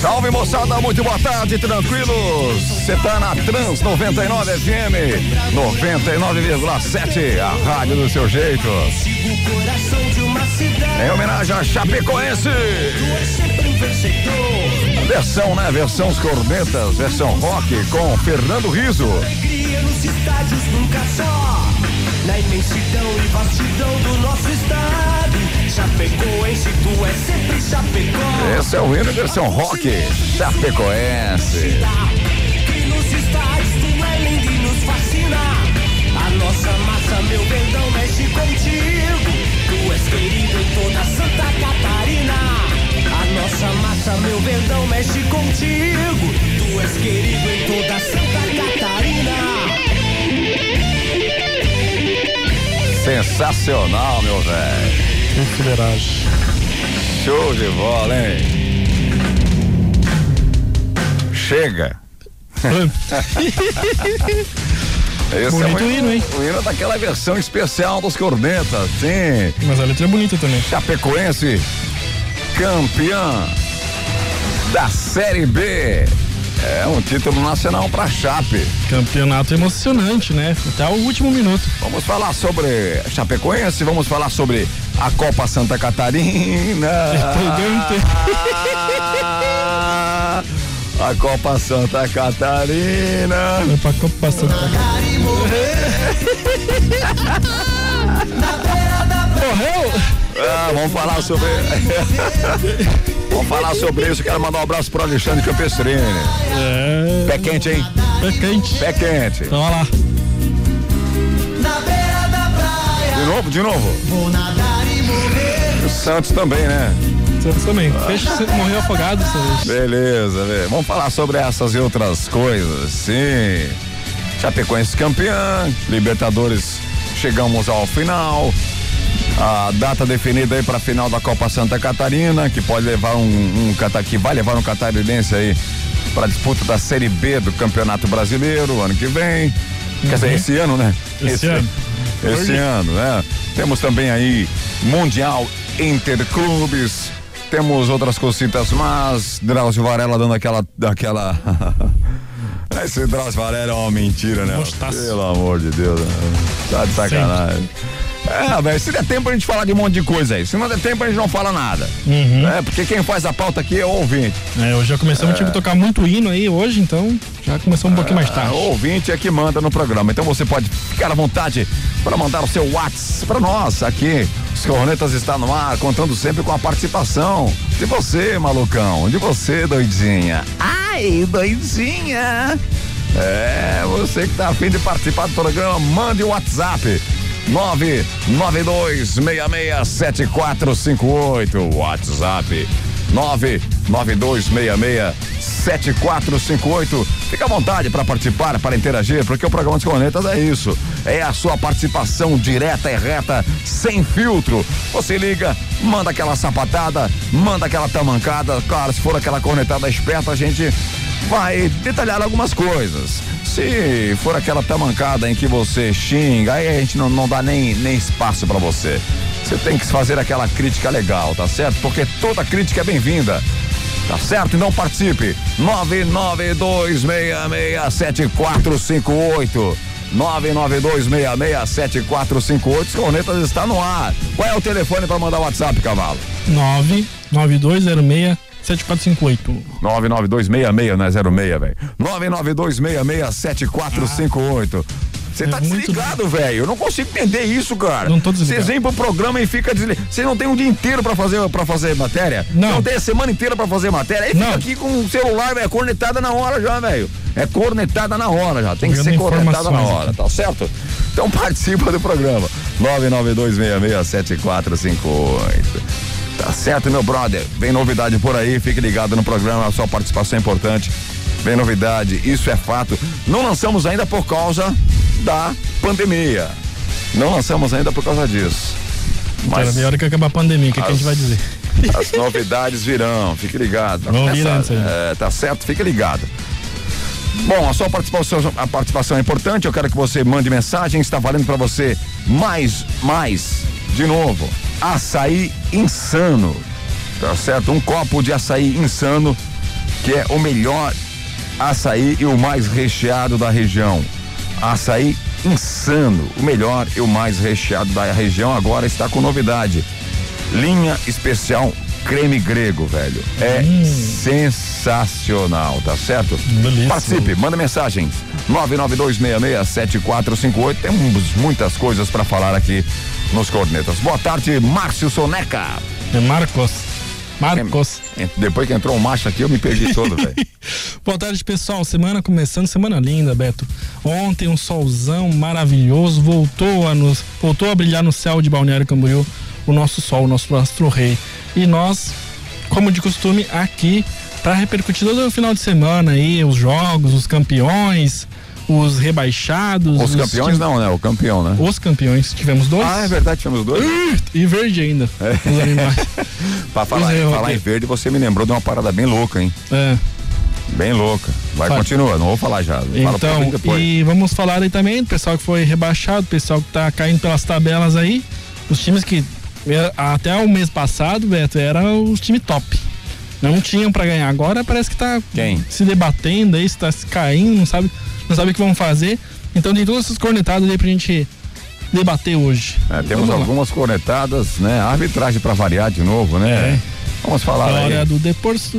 Salve moçada, muito boa tarde, tranquilos. Você tá na Trans 99 FM 99,7, a rádio do seu jeito. Em homenagem a Chapecoense. Versão, né? Versão os cornetas, versão rock com Fernando Riso. Na imensidão e vastidão do nosso estado. Chapecoense, tu é sempre Chapecó. Esse é o hino versão rock, Chapecoense. Que nos estádios tu é lindo e nos fascina. A nossa massa, meu verdão, mexe contigo. Tu és querido em toda Santa Catarina. A nossa massa, meu verdão, mexe contigo. Tu és querido em toda Santa Catarina. Sensacional, meu velho. Que fuleiragem. Show de bola, hein? Chega. Esse Bonito é o hino, hein? O hino daquela versão especial dos cornetas, sim. Mas a letra é bonita também. Chapecoense, campeã da Série B. É um título nacional pra Chape. Campeonato emocionante, né? Até o último minuto. Vamos falar sobre Chapecoense, vamos falar sobre a Copa Santa Catarina. A Copa Santa Catarina. Vai pra Copa Santa Morreu? Ah, vamos falar sobre. vamos falar sobre isso. Quero mandar um abraço pro Alexandre Campestrini. É. Pé quente, hein? Pé quente. Pé quente. Então, olha lá. Na beira da praia, De novo, de novo. vou nadar e morrer. O Santos também, né? Santos também. Peixe morreu afogado essa vez. Beleza, velho. Vamos falar sobre essas e outras coisas, sim. Chapecoense campeã, Libertadores, chegamos ao final. A data definida aí para a final da Copa Santa Catarina, que pode levar um, um que vai levar um catarinense aí para disputa da Série B do Campeonato Brasileiro ano que vem. Quer dizer, esse ano, né? Esse ano. Esse ano, né? Temos também aí Mundial Interclubes. Temos outras cositas, mas Drauzio Varela dando aquela. aquela Esse Drauzio Varela é uma mentira, né? Pelo amor de Deus, né? Tá de sacanagem. É, velho, se der tempo a gente falar de um monte de coisa aí. Se não der tempo a gente não fala nada. Uhum. É, porque quem faz a pauta aqui é o ouvinte. É, hoje já começamos, tive que tocar muito hino aí hoje, então já começou um pouquinho mais tarde. O ouvinte é que manda no programa. Então você pode ficar à vontade para mandar o seu WhatsApp para nós aqui. Os Cornetas está no ar, contando sempre com a participação de você, malucão. De você, doidinha. Ai, doidinha. É, você que tá afim de participar do programa, mande o WhatsApp. 992667458 WhatsApp 992667458 Fica à vontade para participar, para interagir, porque o programa dos Cornetas é isso. É a sua participação direta e reta, sem filtro. Você liga, manda aquela sapatada, manda aquela tamancada. Claro, se for aquela cornetada esperta, a gente vai detalhar algumas coisas. Se for aquela tamancada em que você xinga, aí a gente não, não dá nem, nem espaço para você. Você tem que fazer aquela crítica legal, tá certo? Porque toda crítica é bem-vinda. Tá certo? Então participe. 992667458. 992667458. Os cornetas está no ar. Qual é o telefone para mandar o WhatsApp, cavalo? 99206 7458. 99266, não é 06, velho. 992667458. Você tá É muito desligado, velho. Eu não consigo entender isso, cara. Não tô desligado. Vocês vêm pro programa e fica desligado. Você não tem um dia inteiro pra fazer, pra fazer matéria? Não. Não tem a semana inteira pra fazer matéria? Aí Não. fica aqui com o celular, velho. Cornetada na hora já, velho. É cornetada na hora já. Tem que ser cornetada na hora, tá certo? Então participa do programa. 992667458. Tá certo, meu brother? Vem novidade por aí, fique ligado no programa, a sua participação é importante. Vem novidade, isso é fato. Não lançamos ainda por causa da pandemia. Não lançamos ainda por causa disso. Quero Mas ver a hora que acabar a pandemia, o que, que a gente vai dizer? as novidades virão, fique ligado. Vir antes aí. é, tá certo? Fique ligado. Bom, a sua participação, a participação é importante. Eu quero que você mande mensagem. Está valendo para você mais, mais, de novo, açaí insano. Tá certo? Um copo de açaí insano que é o melhor açaí e o mais recheado da região. Açaí insano, o melhor e o mais recheado da região agora está com novidade. Linha especial creme grego, velho. É hum. sensacional, tá certo? Beleza. Participe, manda mensagens. 992667458. Temos muitas coisas para falar aqui nos cornetas. Boa tarde, Márcio Soneca. É Marcos. Marcos. Depois que entrou um macho aqui, eu me perdi todo, velho. Boa tarde, pessoal. Semana começando, semana linda, Beto. Ontem um solzão maravilhoso voltou a nos, voltou a brilhar no céu de Balneário Camboriú o nosso sol, o nosso astro rei. E nós, como de costume, aqui para repercutir todo o final de semana aí, os jogos, os campeões, os rebaixados. Os, os campeões não, né? O campeão, né? Os campeões. Tivemos dois. Ah, é verdade, tivemos dois. e verde ainda. É. Os animais. pra falar, falar em verde, você me lembrou de uma parada bem louca, hein? É. Bem louca. Vai, Fala. continua, não vou falar já. Então, e vamos falar aí também do pessoal que foi rebaixado, pessoal que tá caindo pelas tabelas aí. Os times que até o mês passado, Beto, eram os times top. Não tinham para ganhar. Agora parece que tá Quem? se debatendo aí, está se caindo, não sabe, não sabe o que vão fazer. Então tem todas essas cornetadas aí pra gente debater hoje. É, temos algumas cornetadas, né? arbitragem para variar de novo, né? É. Vamos falar Glória aí. do Deporto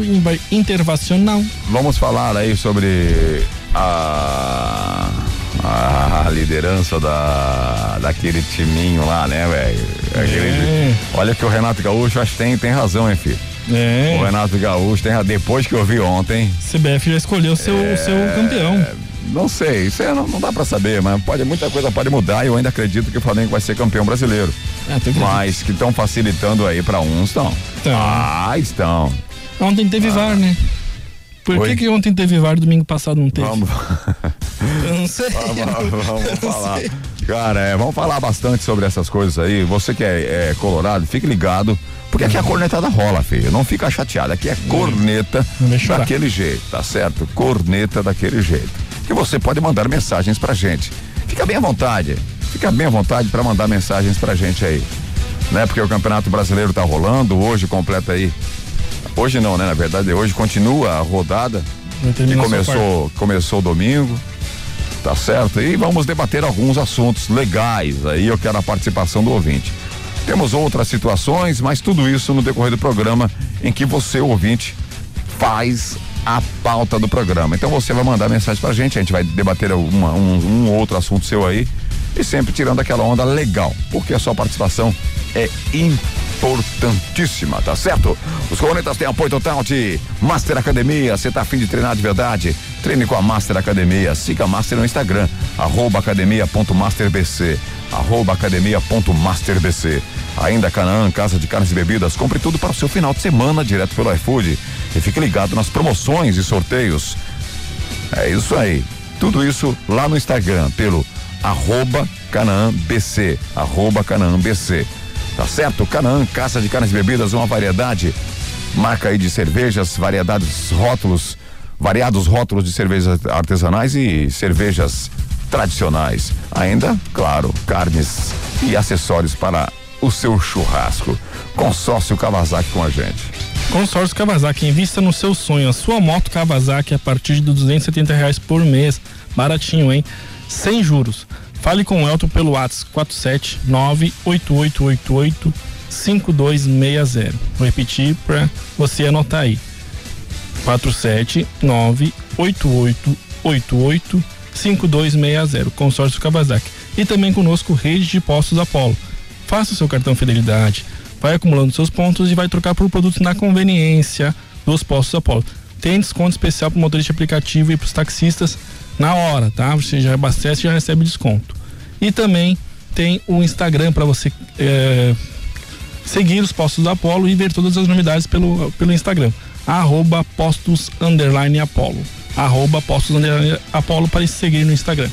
Intervacional. Vamos falar aí sobre a a liderança da, daquele timinho lá, né, velho? É. Olha que o Renato Gaúcho acho que tem, tem razão, hein, filho? É. O Renato Gaúcho tem depois que eu vi ontem. CBF já escolheu seu, é, seu campeão. Não sei, isso não, não dá para saber, mas pode muita coisa pode mudar e eu ainda acredito que o Flamengo vai ser campeão brasileiro. É, mas que estão facilitando aí para uns estão. Ah, estão. Ontem teve ah. VAR, né? Por que, que ontem teve VAR domingo passado não teve? Vamos. Eu não sei. Vamos, vamos falar. Sei. Cara, é, vamos falar bastante sobre essas coisas aí. Você que é, é colorado, fique ligado. Porque aqui a cornetada rola, filho. Não fica chateado. Aqui é corneta daquele jeito, tá certo? Corneta daquele jeito. E você pode mandar mensagens pra gente. Fica bem à vontade. Fica bem à vontade para mandar mensagens pra gente aí. Né? Porque o Campeonato Brasileiro tá rolando. Hoje completa aí Hoje não, né? Na verdade, hoje continua a rodada que começou, começou domingo. Tá certo? E vamos debater alguns assuntos legais. Aí eu quero a participação do ouvinte. Temos outras situações, mas tudo isso no decorrer do programa em que você, ouvinte, faz a pauta do programa. Então você vai mandar mensagem pra gente, a gente vai debater uma, um, um outro assunto seu aí e sempre tirando aquela onda legal, porque a sua participação é importantíssima, tá certo? Os Cornetas têm apoio total de Master Academia. Você tá afim de treinar de verdade? Treine com a Master Academia. Siga a Master no Instagram, arroba academia.masterbc, arroba academia.masterbc. Ainda Canaã, Casa de Carnes e Bebidas. Compre tudo para o seu final de semana direto pelo iFood. E fique ligado nas promoções e sorteios. É isso aí. Tudo isso lá no Instagram, pelo arroba Canaã BC, arroba Canaã BC. Tá certo? Canaã, Caça de Carnes e Bebidas, uma variedade. Marca aí de cervejas, variedades, rótulos, variados rótulos de cervejas artesanais e cervejas tradicionais. Ainda, claro, carnes e acessórios para o seu churrasco. Consórcio Kawasaki com a gente. Consórcio Kawasaki, invista no seu sonho. A sua moto Kawasaki a partir de 270 reais por mês. Baratinho, hein? Sem juros. Fale com o Elton pelo WhatsApp 4798888 5260. Vou repetir para você anotar aí. 4798888 5260. Consórcio Kawasaki. E também conosco Rede de Postos Apolo. Faça o seu cartão Fidelidade, vai acumulando seus pontos e vai trocar por produtos na conveniência dos Postos Apolo. Tem desconto especial para motorista aplicativo e para os taxistas na hora, tá? Você já abastece já recebe desconto. E também tem o Instagram para você é, seguir os postos da Apolo e ver todas as novidades pelo, pelo Instagram. Arroba postos underline Apolo. Arroba postos underline Apolo para seguir no Instagram.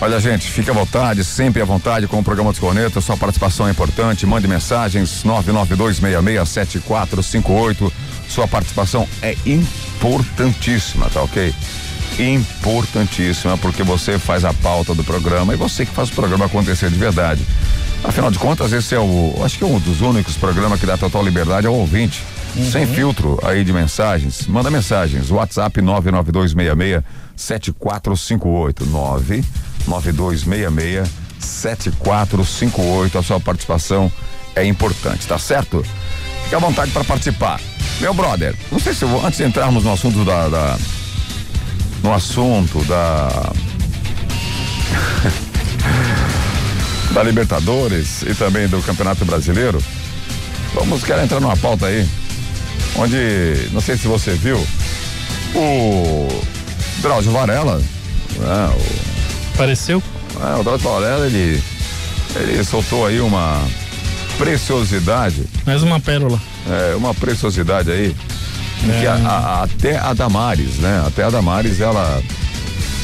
Olha, gente, fique à vontade, sempre à vontade com o programa dos Cornetas. Sua participação é importante. Mande mensagens 992667458. Sua participação é importantíssima, tá ok? Importantíssima, porque você faz a pauta do programa e você que faz o programa acontecer de verdade. Afinal de contas, esse é o, acho que é um dos únicos programas que dá total liberdade ao ouvinte sem filtro aí de mensagens. Manda mensagens. WhatsApp 99266 7458 99266 7458. A sua participação é importante, tá certo? Fique à vontade para participar. Meu brother, não sei se eu vou, antes de entrarmos no assunto da, da no assunto da da Libertadores e também do Campeonato Brasileiro, vamos querer entrar numa pauta aí, onde, não sei se você viu, o Drauzio Varela, né, o, Apareceu? É, o Drauzio Varela, ele, ele soltou aí uma preciosidade. Mais uma pérola. É, uma preciosidade aí, é. a, a, até a Damares, né, até a Damares, ela,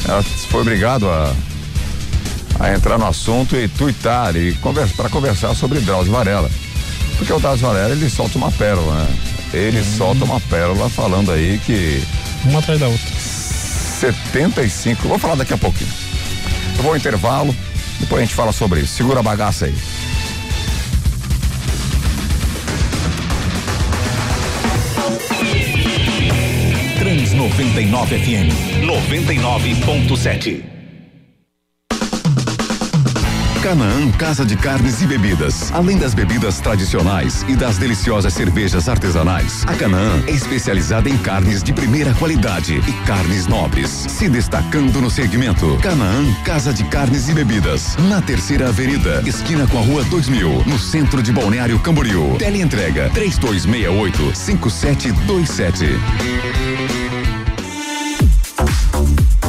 ela foi obrigado a a entrar no assunto e tuitar e conversa, para conversar sobre Drauzio Varela. Porque o Drauzio Varela ele solta uma pérola, né? Ele hum. solta uma pérola falando aí que. Uma atrás da outra. 75, vou falar daqui a pouquinho. Eu vou ao intervalo, depois a gente fala sobre isso. Segura a bagaça aí. 99 FM 99.7 Canaã Casa de Carnes e Bebidas. Além das bebidas tradicionais e das deliciosas cervejas artesanais, a Canaã é especializada em carnes de primeira qualidade e carnes nobres, se destacando no segmento. Canaã Casa de Carnes e Bebidas, na Terceira Avenida, esquina com a Rua 2000, no centro de Balneário Camboriú. Teleentrega 3268 5727.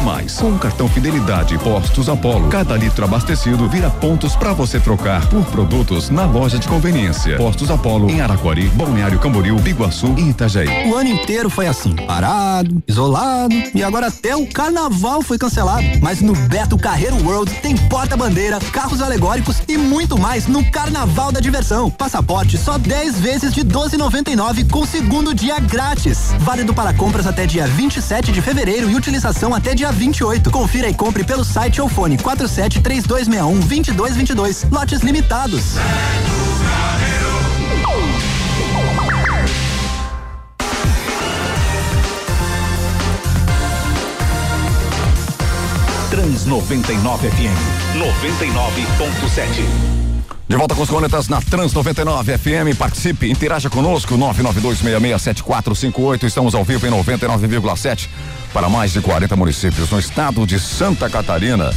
mais. Com o cartão Fidelidade Postos Apollo, cada litro abastecido vira pontos para você trocar por produtos na loja de conveniência. Postos Apollo em Araquari, Balneário Camboriú, Biguaçu e Itajaí. O ano inteiro foi assim, parado, isolado e agora até o carnaval foi cancelado. Mas no Beto Carreiro World tem porta-bandeira, carros alegóricos e muito mais no Carnaval da Diversão. Passaporte só 10 vezes de 12,99 com segundo dia grátis. Válido para compras até dia 27 de fevereiro e utilização até dia 28. Confira e compre pelo site ou fone 47 3261 2222. Lotes limitados. Trans 99 FM 99.7. De volta com os cornetas na Trans 99 FM. Participe, interaja conosco. 992667458. Estamos ao vivo em 99,7 para mais de 40 municípios no estado de Santa Catarina.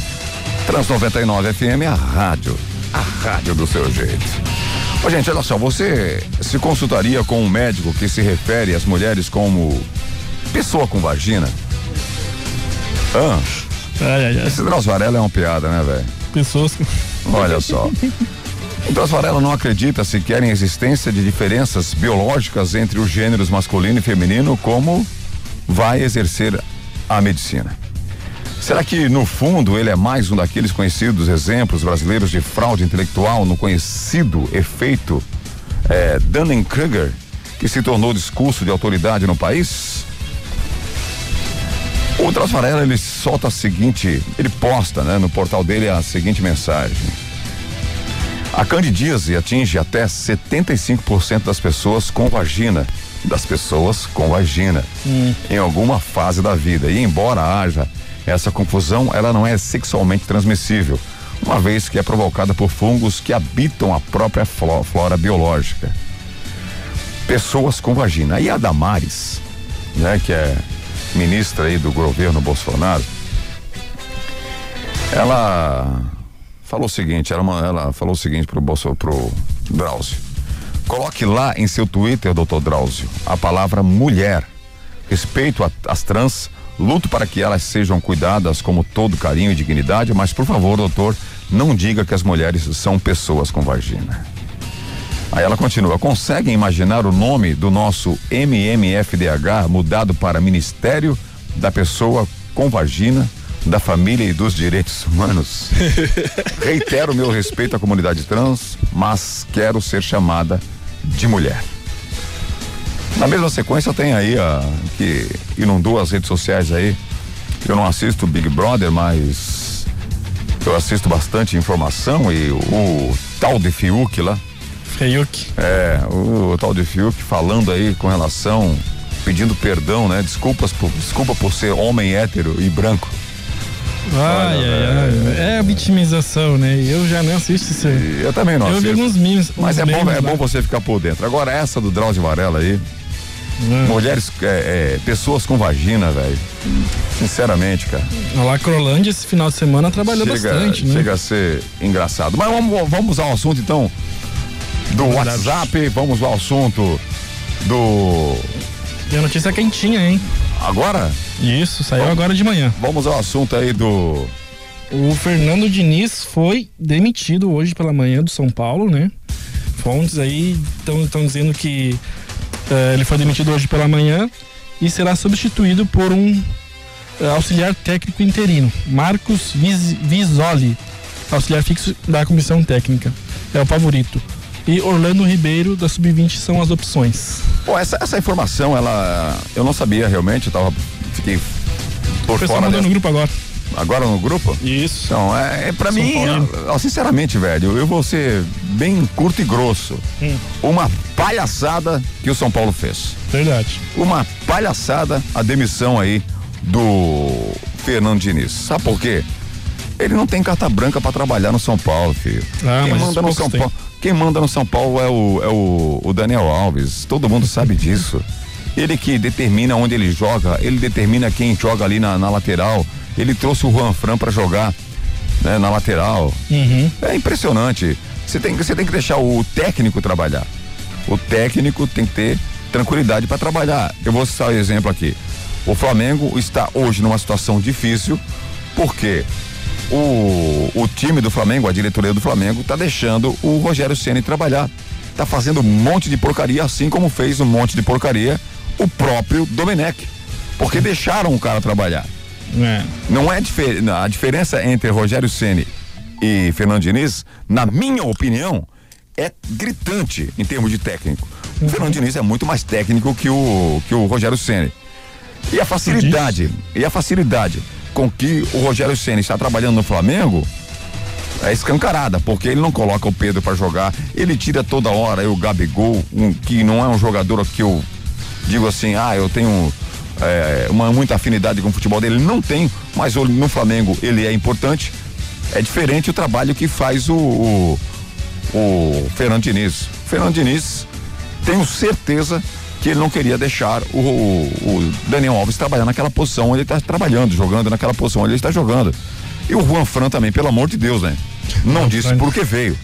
Trans 99 FM é a rádio, a rádio do seu jeito. Ô, gente, olha só, você se consultaria com um médico que se refere às mulheres como pessoa com vagina? Ah, ai, ai, ai. esse Drauzio Varela é uma piada, né, velho? Pessoas com... Olha só. O Drauzio Varela não acredita sequer em existência de diferenças biológicas entre os gêneros masculino e feminino, como vai exercer a medicina. Será que, no fundo, ele é mais um daqueles conhecidos exemplos brasileiros de fraude intelectual no conhecido efeito é, Dunning-Kruger, que se tornou discurso de autoridade no país? O Trasfarela, ele solta a seguinte, ele posta, né, no portal dele a seguinte mensagem. A candidíase atinge até 75% das pessoas com vagina das pessoas com vagina hum. em alguma fase da vida. E embora haja essa confusão, ela não é sexualmente transmissível, uma vez que é provocada por fungos que habitam a própria flora, biológica. Pessoas com vagina. E a Damares, né, que é ministra aí do governo Bolsonaro, ela falou o seguinte, ela, ela falou o seguinte pro Bolso, pro Drauzio. Coloque lá em seu Twitter, doutor Drauzio, a palavra mulher. Respeito às trans, luto para que elas sejam cuidadas como todo carinho e dignidade, mas por favor, doutor, não diga que as mulheres são pessoas com vagina. Aí ela continua: conseguem imaginar o nome do nosso MMFDH mudado para Ministério da Pessoa com Vagina, da Família e dos Direitos Humanos? Reitero meu respeito à comunidade trans, mas quero ser chamada de mulher. Na mesma sequência tem aí a que inundou as redes sociais aí. Eu não assisto Big Brother, mas eu assisto bastante informação e o tal de Fiuk lá, Fiuk. é, o, o tal de Fiuk falando aí com relação, pedindo perdão, né? Desculpas por, desculpa por ser homem hétero e branco. Ai, ai, ai. É a vitimização, né? Eu já nem assisto isso aí. Eu também não Eu vi assisto. alguns memes. Mas é bom, memes é lá. bom você ficar por dentro. Agora essa do Drauzio Varela aí, Hum. mulheres, é, é, pessoas com vagina, velho. Sinceramente, cara. A Lacrolândia esse final de semana trabalhou chega, bastante, né? chega a ser engraçado. Mas vamos, vamos ao assunto então do WhatsApp, vamos ao assunto do. E a notícia quentinha, hein? Agora? Isso, saiu agora de manhã. Vamos ao assunto aí do. O Fernando Diniz foi demitido hoje pela manhã do São Paulo, né? Fontes aí estão dizendo que eh, ele foi demitido hoje pela manhã e será substituído por um eh, auxiliar técnico interino, Marcos Vis- Visoli, auxiliar fixo da comissão técnica. É o favorito. E Orlando Ribeiro, da Sub-20, são as opções. Bom, essa, essa informação, ela. Eu não sabia realmente, eu tava. Fiquei por O fora dessa. no grupo agora. Agora no grupo? Isso. Então, é, é pra São mim, ó, sinceramente, velho, eu vou ser bem curto e grosso. Hum. Uma palhaçada que o São Paulo fez. Verdade. Uma palhaçada a demissão aí do Fernando Diniz. Sabe por quê? Ele não tem carta branca pra trabalhar no São Paulo, filho. Ah, quem manda no São. Paulo, quem manda no São Paulo é o é o, o Daniel Alves. Todo mundo sabe disso. Ele que determina onde ele joga, ele determina quem joga ali na, na lateral. Ele trouxe o Juan Fran pra jogar né, na lateral. Uhum. É impressionante. Você tem, você tem que deixar o técnico trabalhar. O técnico tem que ter tranquilidade para trabalhar. Eu vou citar o exemplo aqui. O Flamengo está hoje numa situação difícil porque o, o time do Flamengo, a diretoria do Flamengo, está deixando o Rogério Ceni trabalhar. Tá fazendo um monte de porcaria, assim como fez um monte de porcaria o próprio Domenech. Porque deixaram o cara trabalhar. É. Não é a diferença entre Rogério Ceni e Fernando Diniz, na minha opinião, é gritante em termos de técnico. O Fernando Diniz é muito mais técnico que o que o Rogério Ceni. E a facilidade, e a facilidade com que o Rogério Ceni está trabalhando no Flamengo é escancarada, porque ele não coloca o Pedro para jogar, ele tira toda hora o Gabigol, um, que não é um jogador que eu digo assim, ah, eu tenho é, uma muita afinidade com o futebol dele, não tem, mas no Flamengo ele é importante. É diferente o trabalho que faz o, o, o Fernando Diniz. O Fernando Diniz, tenho certeza que ele não queria deixar o, o- Daniel Alves trabalhar naquela posição onde ele está trabalhando, jogando naquela posição onde ele está jogando. E o Juan Fran também, pelo amor de Deus, né? Não disse Fran. por que veio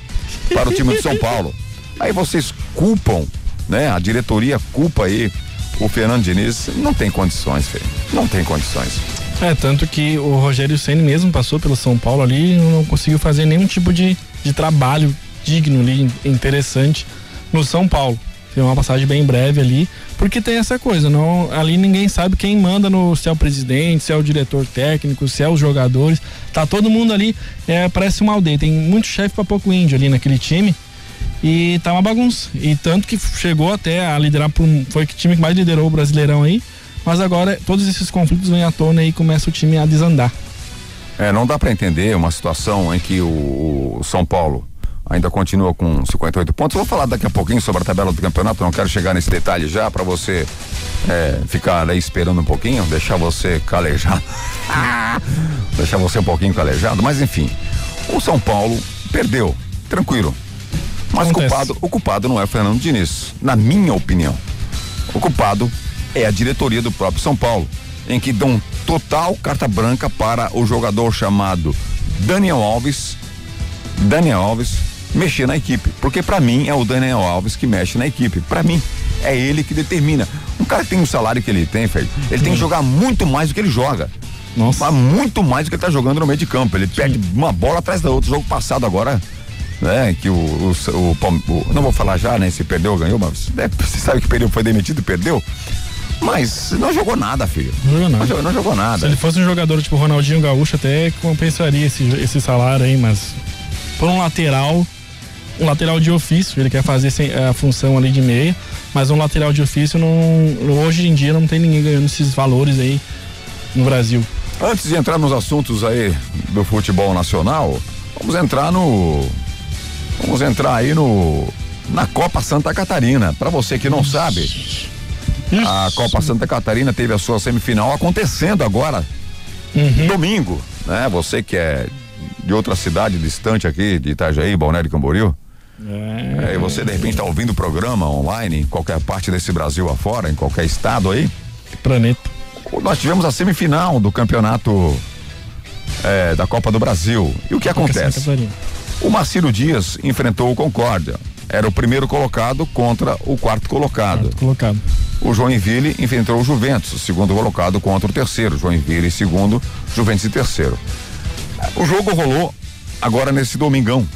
para o time de São Paulo. Aí vocês culpam, né? A diretoria culpa aí o Fernando Diniz. Não tem condições, filho. Não tem condições. É, tanto que o Rogério Senna mesmo passou pelo São Paulo ali e não conseguiu fazer nenhum tipo de, de trabalho digno ali, interessante no São Paulo. Foi uma passagem bem breve ali, porque tem essa coisa, não, ali ninguém sabe quem manda no se é o presidente, se é o diretor técnico, se é os jogadores. Tá todo mundo ali, é, parece uma aldeia, tem muito chefe pra pouco índio ali naquele time. E tá uma bagunça. E tanto que chegou até a liderar por um, foi o time que mais liderou o Brasileirão aí. Mas agora todos esses conflitos vêm à tona e começa o time a desandar. É, não dá para entender uma situação em que o, o São Paulo ainda continua com 58 pontos. Vou falar daqui a pouquinho sobre a tabela do campeonato, não quero chegar nesse detalhe já para você é, ficar aí esperando um pouquinho, deixar você calejado. deixar você um pouquinho calejado, mas enfim. O São Paulo perdeu, tranquilo. Mas o Acontece. culpado, o culpado não é o Fernando Diniz, na minha opinião. O culpado é a diretoria do próprio São Paulo, em que dão total carta branca para o jogador chamado Daniel Alves Daniel Alves mexer na equipe, porque para mim é o Daniel Alves que mexe na equipe. Para mim é ele que determina. Um cara que tem o salário que ele tem, Fred, ele tem que jogar muito mais do que ele joga. Nossa. Mas muito mais do que ele tá jogando no meio de campo. Ele perde uma bola atrás da outra. O jogo passado agora, né? Que o, o, o, o- não vou falar já, né? Se perdeu ou ganhou, mas né, você sabe que perdeu, foi demitido e perdeu. Mas não jogou nada, filho. Não jogou nada. Não jogou, não jogou Se nada. ele fosse um jogador tipo Ronaldinho Gaúcho, até compensaria esse, esse salário aí, mas por um lateral, um lateral de ofício, ele quer fazer a função ali de meia, mas um lateral de ofício não, hoje em dia não tem ninguém ganhando esses valores aí no Brasil. Antes de entrar nos assuntos aí do futebol nacional, vamos entrar no. Vamos entrar aí no. Na Copa Santa Catarina. Para você que não sabe, a Copa Santa Catarina teve a sua semifinal acontecendo agora, domingo, né? Você que é de outra cidade distante aqui, de Itajaí, Balneário Camboriú. É, e você de repente está ouvindo o programa online em qualquer parte desse Brasil afora, em qualquer estado aí. Planeta. Nós tivemos a semifinal do campeonato é, da Copa do Brasil. E o que acontece? O Marcílio Dias enfrentou o Concórdia. Era o primeiro colocado contra o quarto colocado. Quarto colocado. O Joinville enfrentou o Juventus, segundo colocado contra o terceiro. Joinville segundo, Juventus em terceiro. O jogo rolou agora nesse domingão,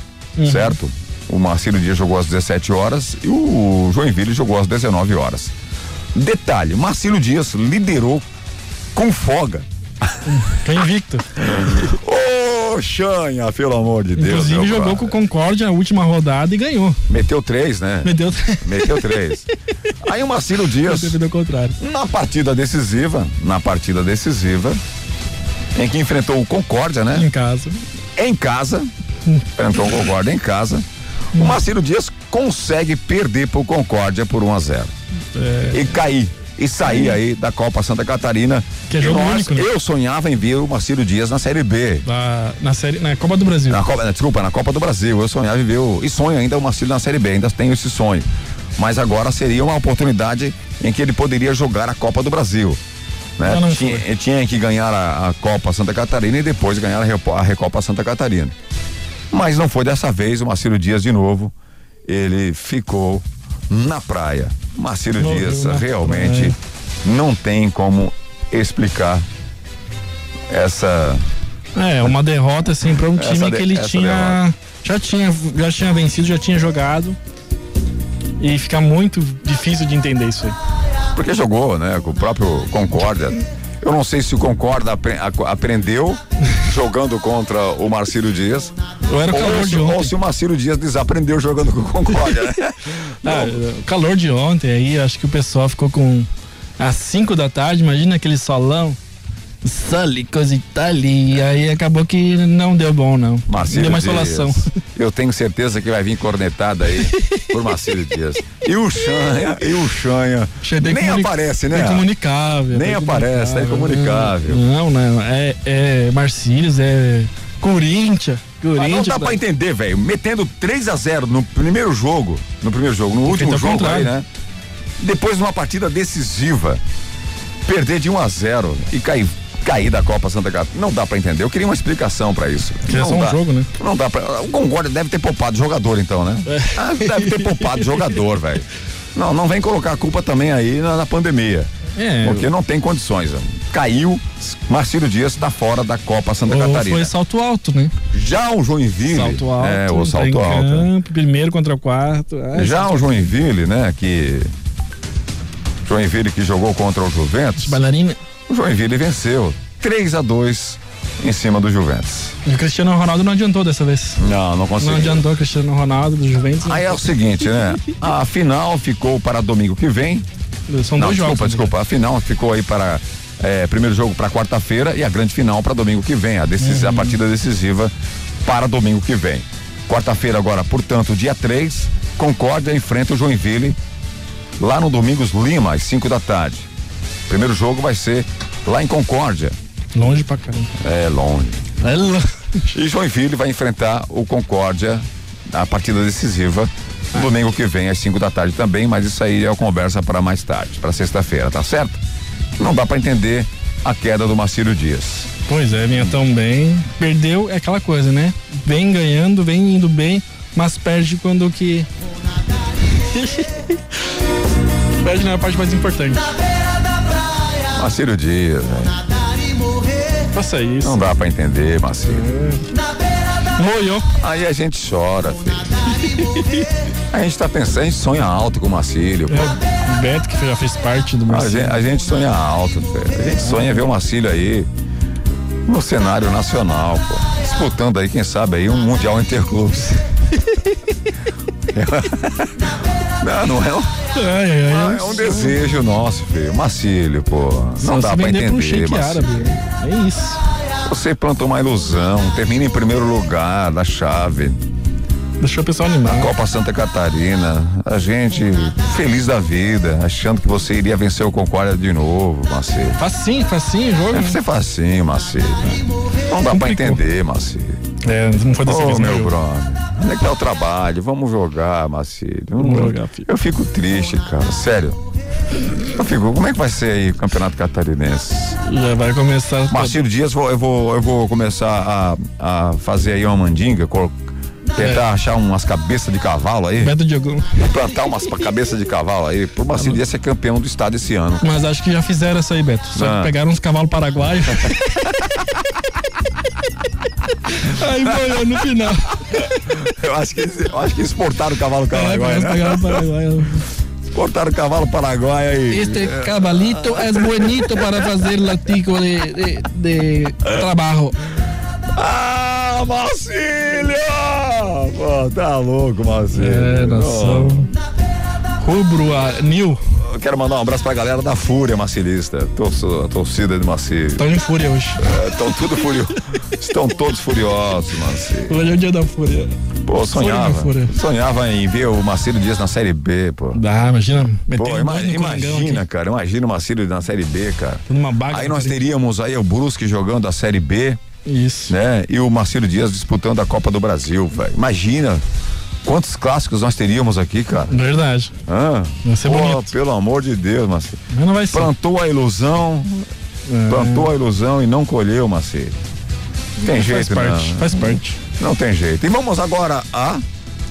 certo? O Marcílio Dias jogou às 17 horas e o Joinville jogou às 19 horas. Detalhe, Marcílio Dias liderou com folga. Tá invicto. Ô, Xanha, pelo amor de Deus. Inclusive jogou brother. com o Concórdia a última rodada e ganhou. Meteu três, né? Me deu Meteu três. Aí o Marcílio Dias, do contrário. na partida decisiva, na partida decisiva, em que enfrentou o Concórdia, né? Em casa. Em casa, enfrentou o Concórdia em casa, o Marcílio Dias consegue perder pro Concórdia por 1 a 0 É, e cair. E sair aí da Copa Santa Catarina. Que é jogo nós- único, né? Eu sonhava em ver o Marcílio Dias na Série B. na, na série, na Copa do Brasil. Na Copa, desculpa, na Copa do Brasil. Eu sonhava em ver o. E sonho ainda o Marcílio na Série B, ainda tenho esse sonho. Mas agora seria uma oportunidade em que ele poderia jogar a Copa do Brasil. Né? Mas não tinha, tinha que ganhar a, a Copa Santa Catarina e depois ganhar a, a Recopa Santa Catarina. Mas não foi dessa vez, o Marcílio Dias de novo. Ele ficou na praia. Morreu Dias realmente praia. não tem como explicar essa É, uma derrota assim para um time de- que ele tinha já tinha já tinha vencido, já tinha jogado. E fica muito difícil de entender isso aí. Porque jogou, né? Com o próprio Concórdia. Eu não sei se o Concórdia aprendeu jogando contra o Marcílio Dias. Ou era o calor Ou de se, ou ontem. se o Marcílio Dias desaprendeu jogando com o Concórdia, né? Ah, o calor de ontem aí, acho que o pessoal ficou com às 5 da tarde, imagina aquele solão. Sali, coisa e tal, e aí acabou que não deu bom, não. Marcílio deu uma insolação. Eu tenho certeza que vai vir cornetada aí por Marcílio Dias. E o Xanha, e o Xanha. Achei bem Nem aparece, né? bem comunicável. Nem aparece, tá incomunicável. Não, não, é, é Marcílios, é Corinthians. Mas não Corinthians. dá pra entender, velho. Metendo 3 a 0 no primeiro jogo, no primeiro jogo, no último jogo aí, né? Depois de uma partida decisiva, perder de 1 a 0 e cair, cair da Copa Santa Catarina. Não dá pra entender. Eu queria uma explicação pra isso. Que é não só um dá. jogo, né? Não dá pra. O Concórdia deve ter poupado jogador, então, né? É. Ah, deve ter poupado jogador, velho. Não, não vem colocar a culpa também aí na, na pandemia. É, Porque não tem condições. ó. Caiu, Marcílio Dias está fora da Copa Santa ou Catarina. foi salto alto, né? Já o Joinville. Salto alto. É, o tá salto alto. campo, primeiro contra o quarto. Ah, Já o Joinville, né, que Joinville que jogou contra o Juventus, Bailarina. O Joinville venceu 3 a 2 em cima do Juventus. E o Cristiano Ronaldo não adiantou dessa vez. Não, não Não conseguiu. adiantou o Cristiano Ronaldo do Juventus. Aí é o seguinte, né? A final ficou para domingo que vem. São Não, dois desculpa, jogos. né? desculpa. A final ficou aí para é, primeiro jogo para quarta-feira e a grande final para domingo que vem. A, decis- Uhum. a partida decisiva para domingo que vem. Quarta-feira agora, portanto, dia 3, Concórdia enfrenta o Joinville lá no Domingos Lima, às 5 da tarde. Primeiro jogo vai ser lá em Concórdia. Longe pra caramba. É longe. É longe. E Joinville vai enfrentar o Concórdia na partida decisiva no domingo que vem às 5 da tarde também, mas isso aí é uma conversa para mais tarde, para sexta-feira, tá certo? Não dá para entender a queda do Marcílio Dias. Pois é, vinha tão bem. Perdeu, é aquela coisa, né? Vem ganhando, vem indo bem, mas perde quando que. perde na parte mais importante. Marcílio Dias, velho. Faça isso. Não dá pra entender, Marcílio. Moiou. Aí a gente chora, filho. A gente tá pensando, a gente sonha alto com o Marcílio. É, o Beto, que já fez parte do A Marcelo. gente, a gente sonha alto, filho. A gente sonha ver o Marcílio aí no cenário nacional, pô. Disputando aí, quem sabe, aí um Mundial Interclubes. Não, não é um, Ai, ai, ai, é um desejo nosso, filho. Marcílio, pô. Não dá pra vender pra um entender, shake árabe. É isso. Você plantou uma ilusão, termina em primeiro lugar da chave. Deixou o pessoal animar. Copa Santa Catarina, a gente feliz da vida, achando que você iria vencer o Concórdia de novo, Marcelo. Facinho, facinho jogo. Deve né? ser facinho, Marcelo. Não dá pra Complicou. entender, Marcelo. É, não foi dessa Ô, vez, meu brother, onde é que tá o trabalho? Vamos jogar, Marcelo. Vamos jogar, filho. Eu fico triste, cara, sério. Eu fico, como é que vai ser aí o Campeonato Catarinense? Já vai começar. Marcelo Dias, vou- eu vou, eu vou começar a, a fazer aí uma mandinga, tentar É. achar umas cabeças de cavalo aí. Beto Diogão. plantar umas cabeças de cavalo aí, pro Marcelo Dias ser campeão do estado esse ano. Mas acho que já fizeram essa aí, Beto. Só Ah. pegaram uns cavalos paraguaios. aí moiou no final. Eu acho que, eu acho que exportaram o cavalo É, paraguaio, parece né? paraguaio. O cavalo paraguaio aí. Este cabalito é bonito para fazer o tipo de, de, de trabalho. Ah, Marcílio! Pô, tá louco, Marcílio. É, nação. Rubro, a Nil. Quero mandar um abraço pra galera da Fúria Marcilista, torço- a torcida de Marcílio. Estão em fúria hoje. Estão tudo furiosos. Estão todos furiosos, Marcílio. Hoje é o dia da fúria. Pô, sonhava. Fúria, fúria. Sonhava em ver o Marcílio Dias na Série B, pô. Dá, imagina. Pô, ima- imagina, cara, imagina o Marcílio na Série B, cara. Numa baga. Aí nós teríamos aí o Brusque jogando a Série B, Isso. né? E o Marcílio Dias disputando a Copa do Brasil, velho. Imagina quantos clássicos nós teríamos aqui, cara. Verdade. Hã? Vai ser Pô, bonito. pelo amor de Deus, Marcílio. Mas não vai ser. Plantou a ilusão, É. plantou a ilusão e não colheu, Marcílio. Tem faz jeito, parte, não. faz parte. Não tem jeito. E vamos agora a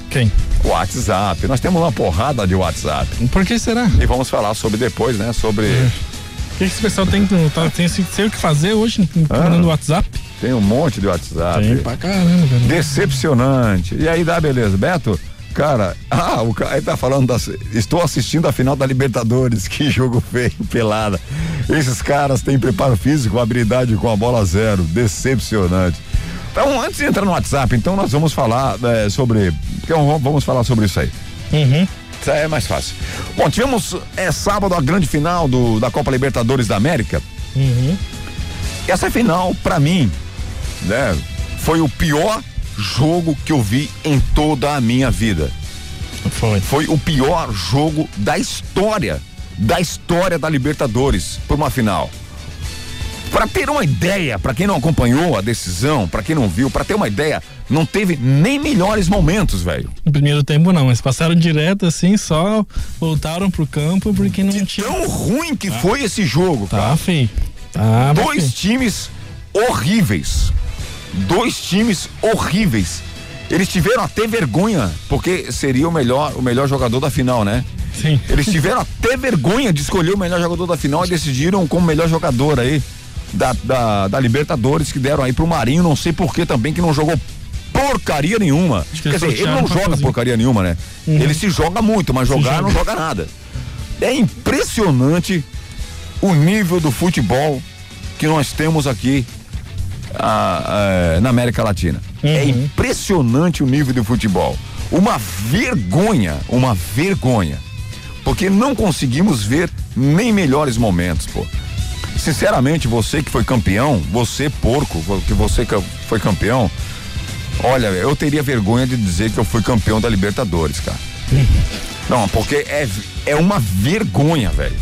Quem? WhatsApp. Nós temos uma porrada de WhatsApp. Por que será? E vamos falar sobre depois, né? Sobre. O que esse pessoal tem, tá, tem o que fazer hoje Ah. mandando WhatsApp? Tem um monte de WhatsApp. Tem pra caramba, velho. Decepcionante. E aí dá beleza. Beto, cara, ah, o cara aí tá falando das. Estou assistindo a final da Libertadores. Que jogo feio, pelada. Esses caras têm preparo físico, habilidade com a bola zero. Decepcionante. Então, antes de entrar no WhatsApp, então nós vamos falar eh, sobre. Então, vamos falar sobre isso aí. Uhum. Isso aí é mais fácil. Bom, tivemos é, sábado a grande final do, da Copa Libertadores da América. Uhum. Essa final, pra mim, né, foi o pior jogo que eu vi em toda a minha vida. Foi. Foi o pior jogo da história, da história da Libertadores por uma final. Pra ter uma ideia, pra quem não acompanhou a decisão, pra quem não viu, pra ter uma ideia, não teve nem melhores momentos, velho. No primeiro tempo não, mas passaram direto assim, só voltaram pro campo porque não tinha. Tão ruim que foi esse jogo, cara. Tá feio. Tá Dois feio. times horríveis. Dois times horríveis. Eles tiveram até vergonha, porque seria o melhor, o melhor jogador da final, né? Sim. Eles tiveram até vergonha de escolher o melhor jogador da final e decidiram como melhor jogador aí da, da, da Libertadores que deram aí pro Marinho, não sei por que também que não jogou porcaria nenhuma. que Quer dizer, ele não joga fazer. porcaria nenhuma, né? Ele se joga muito, mas jogar joga. não joga nada. É impressionante o nível do futebol que nós temos aqui ah, eh, na América Latina. É impressionante o nível de futebol. Uma vergonha, uma vergonha. Porque não conseguimos ver nem melhores momentos, pô. Sinceramente, você que foi campeão, você porco, que você que foi campeão, olha, eu teria vergonha de dizer que eu fui campeão da Libertadores, cara. Não, porque é, é uma vergonha, velho.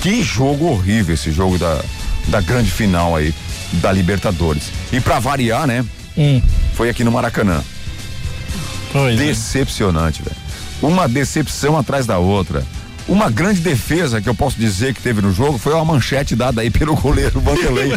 Que jogo horrível esse jogo da, da grande final aí da Libertadores. E pra variar, né? Hum, Foi aqui no Maracanã. pois é. Decepcionante, velho. Uma decepção atrás da outra. Uma grande defesa que eu posso dizer que teve no jogo foi uma manchete dada aí pelo goleiro Vanderlei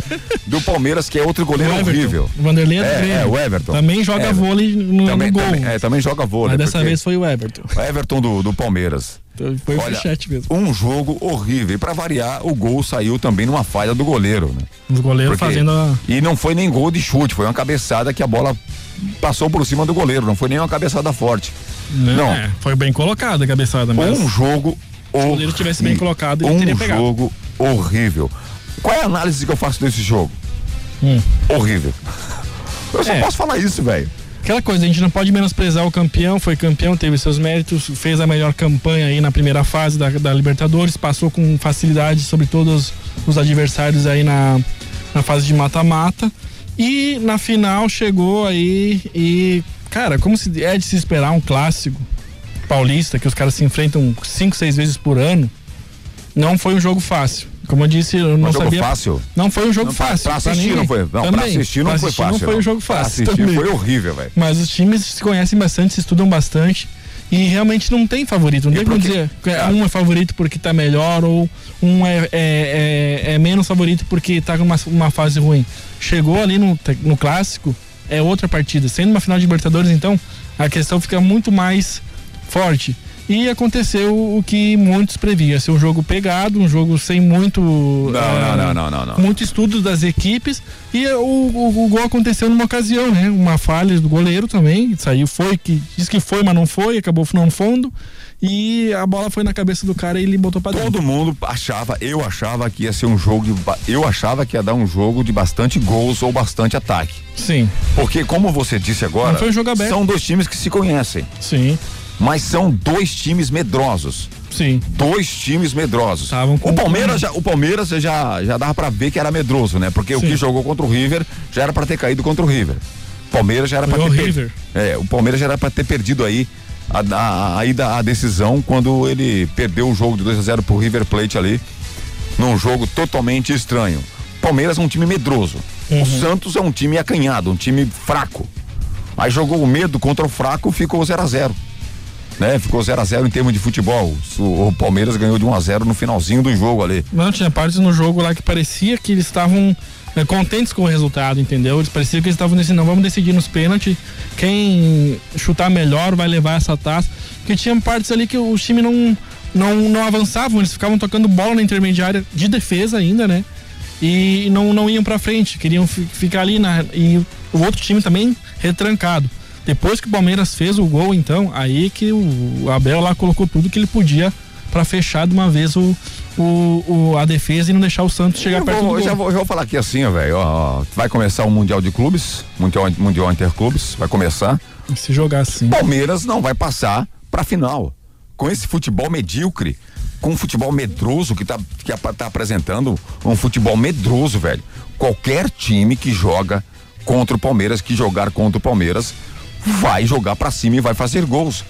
do Palmeiras, que é outro goleiro Everton. horrível. O Vanderlei é, do É, é, o Everton. Também joga É, vôlei no, Também, no gol. também, é, também joga vôlei. Mas dessa vez foi o Everton. o Everton do, do Palmeiras. Foi o Olha, manchete mesmo. um jogo horrível. E pra variar, o gol saiu também numa falha do goleiro, né? Os goleiros Porque- fazendo a. E não foi nem gol de chute, foi uma cabeçada que a bola passou por cima do goleiro, não foi nem uma cabeçada forte. né? Não. É, foi bem colocada a cabeçada, mas. Um jogo o goleiro tivesse bem colocado, ele um teria pegado. jogo horrível. Qual é a análise que eu faço desse jogo? Hum. Horrível. Eu só É. posso falar isso, velho. Aquela coisa, a gente não pode menosprezar o campeão, foi campeão, teve seus méritos, fez a melhor campanha aí na primeira fase da, da Libertadores, passou com facilidade sobre todos os adversários aí na, na fase de mata-mata. E na final chegou aí e, cara, como se é de se esperar um clássico paulista, que os caras se enfrentam cinco, seis vezes por ano, não foi um jogo fácil. Como eu disse, eu não Um jogo sabia. fácil? Não foi um jogo Não, pra- fácil. Pra assistir não foi. Não, pra assistir não Pra foi assistir fácil. Não foi um jogo Pra fácil. assistir também. foi horrível, velho. Mas os times se conhecem bastante, se estudam bastante. E realmente não tem favorito. Não E tem como dizer que é. um é favorito porque tá melhor ou um é, é, é, é menos favorito porque tá numa uma fase ruim. Chegou ali no, no clássico, é outra partida. Sendo uma final de Libertadores, então, a questão fica muito mais forte. E aconteceu o que muitos previam, ser um jogo pegado, um jogo sem muito. Não, eh, não, não, não, não, não. muito estudo das equipes e o, o, o gol aconteceu numa ocasião, né? Uma falha do goleiro também, saiu, foi, que disse que foi, mas não foi, acabou não fundo e a bola foi na cabeça do cara e ele botou pra dentro. Todo mundo achava, eu achava que ia ser um jogo de, eu achava que ia dar um jogo de bastante gols ou bastante ataque. Sim, Porque como você disse agora, um são dois times que se conhecem, sim, mas são dois times medrosos. sim. Dois times medrosos. O Palmeiras, já, o Palmeiras já, já dava pra ver que era medroso, né? Porque o Sim. que jogou contra o River já era pra ter caído contra o River. Palmeiras já era pra ter horrível. É, o Palmeiras já era pra ter perdido aí a, a, a, a decisão quando ele perdeu o jogo de 2 a 0 pro River Plate ali, num jogo totalmente estranho. Palmeiras é um time medroso. Uhum. O Santos é um time acanhado, um time fraco. Aí jogou o medo contra o fraco, ficou 0 a 0 né? Ficou 0 a 0 em termos de futebol. O, o Palmeiras ganhou de 1 a 0 no finalzinho do jogo ali. Não, tinha partes no jogo lá que parecia que eles estavam eh, contentes com o resultado, entendeu? Eles pareciam que eles estavam decidindo, não, vamos decidir nos pênaltis, quem chutar melhor vai levar essa taça. Porque tinha partes ali que o time não, não, não avançavam, eles ficavam tocando bola na intermediária de defesa ainda, né? E não, não iam pra frente, queriam fi- ficar ali na, e o outro time também retrancado. Depois que o Palmeiras fez o gol, então, aí que o Abel lá colocou tudo que ele podia pra fechar de uma vez o, o, o- a defesa e não deixar o Santos chegar Eu, perto vou, do gol. já, vou, já vou falar aqui assim, velho. Vai começar o Mundial de Clubes, Mundial, mundial Interclubes, vai começar. Se jogar assim. Palmeiras não vai passar pra final. Com esse futebol medíocre, com o futebol medroso que tá, que tá apresentando, um futebol medroso, velho. Qualquer time que joga contra o Palmeiras, que jogar contra o Palmeiras, vai jogar pra cima e vai fazer gols.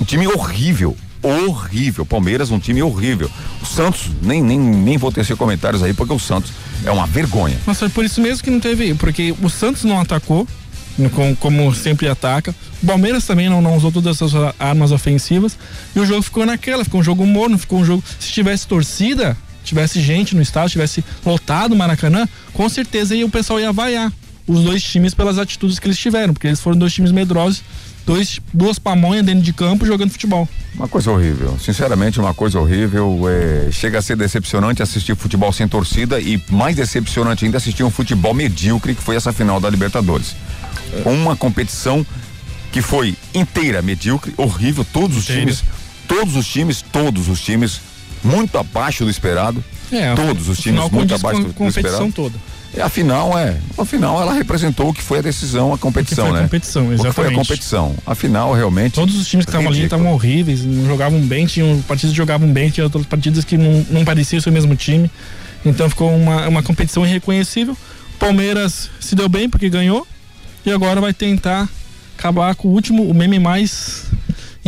Um time horrível. Horrível. Palmeiras, um time horrível. O Santos, nem, nem, nem vou tecer comentários aí, porque o Santos é uma vergonha. Mas foi por isso mesmo que não teve, porque o Santos não atacou, no- com- como sempre ataca. O Palmeiras também não, não usou todas as suas armas ofensivas. E o jogo ficou naquela, ficou um jogo morno, ficou um jogo. Se tivesse torcida, tivesse gente no estádio, tivesse lotado o Maracanã, com certeza aí o pessoal ia vaiar os dois times pelas atitudes que eles tiveram, porque eles foram dois times medrosos, dois, duas pamonhas dentro de campo jogando futebol. Uma coisa horrível, sinceramente uma coisa horrível. é, chega a ser decepcionante assistir futebol sem torcida e mais decepcionante ainda assistir um futebol medíocre que foi essa final da Libertadores. Uma competição que foi inteira medíocre, horrível, todos os times, todos os times, todos os times muito abaixo do esperado. É, todos os times muito abaixo com do, do esperado. toda. E a final é, a final ela representou o que foi a decisão, a competição, foi a né? competição, O que foi a exatamente. competição. A final realmente. Todos os times que estavam ali estavam horríveis, não jogavam bem, tinham partidas que jogavam bem, tinha outras partidas que não, não pareciam ser o mesmo time. Então ficou uma, uma competição irreconhecível. Palmeiras se deu bem porque ganhou e agora vai tentar acabar com o último, o meme mais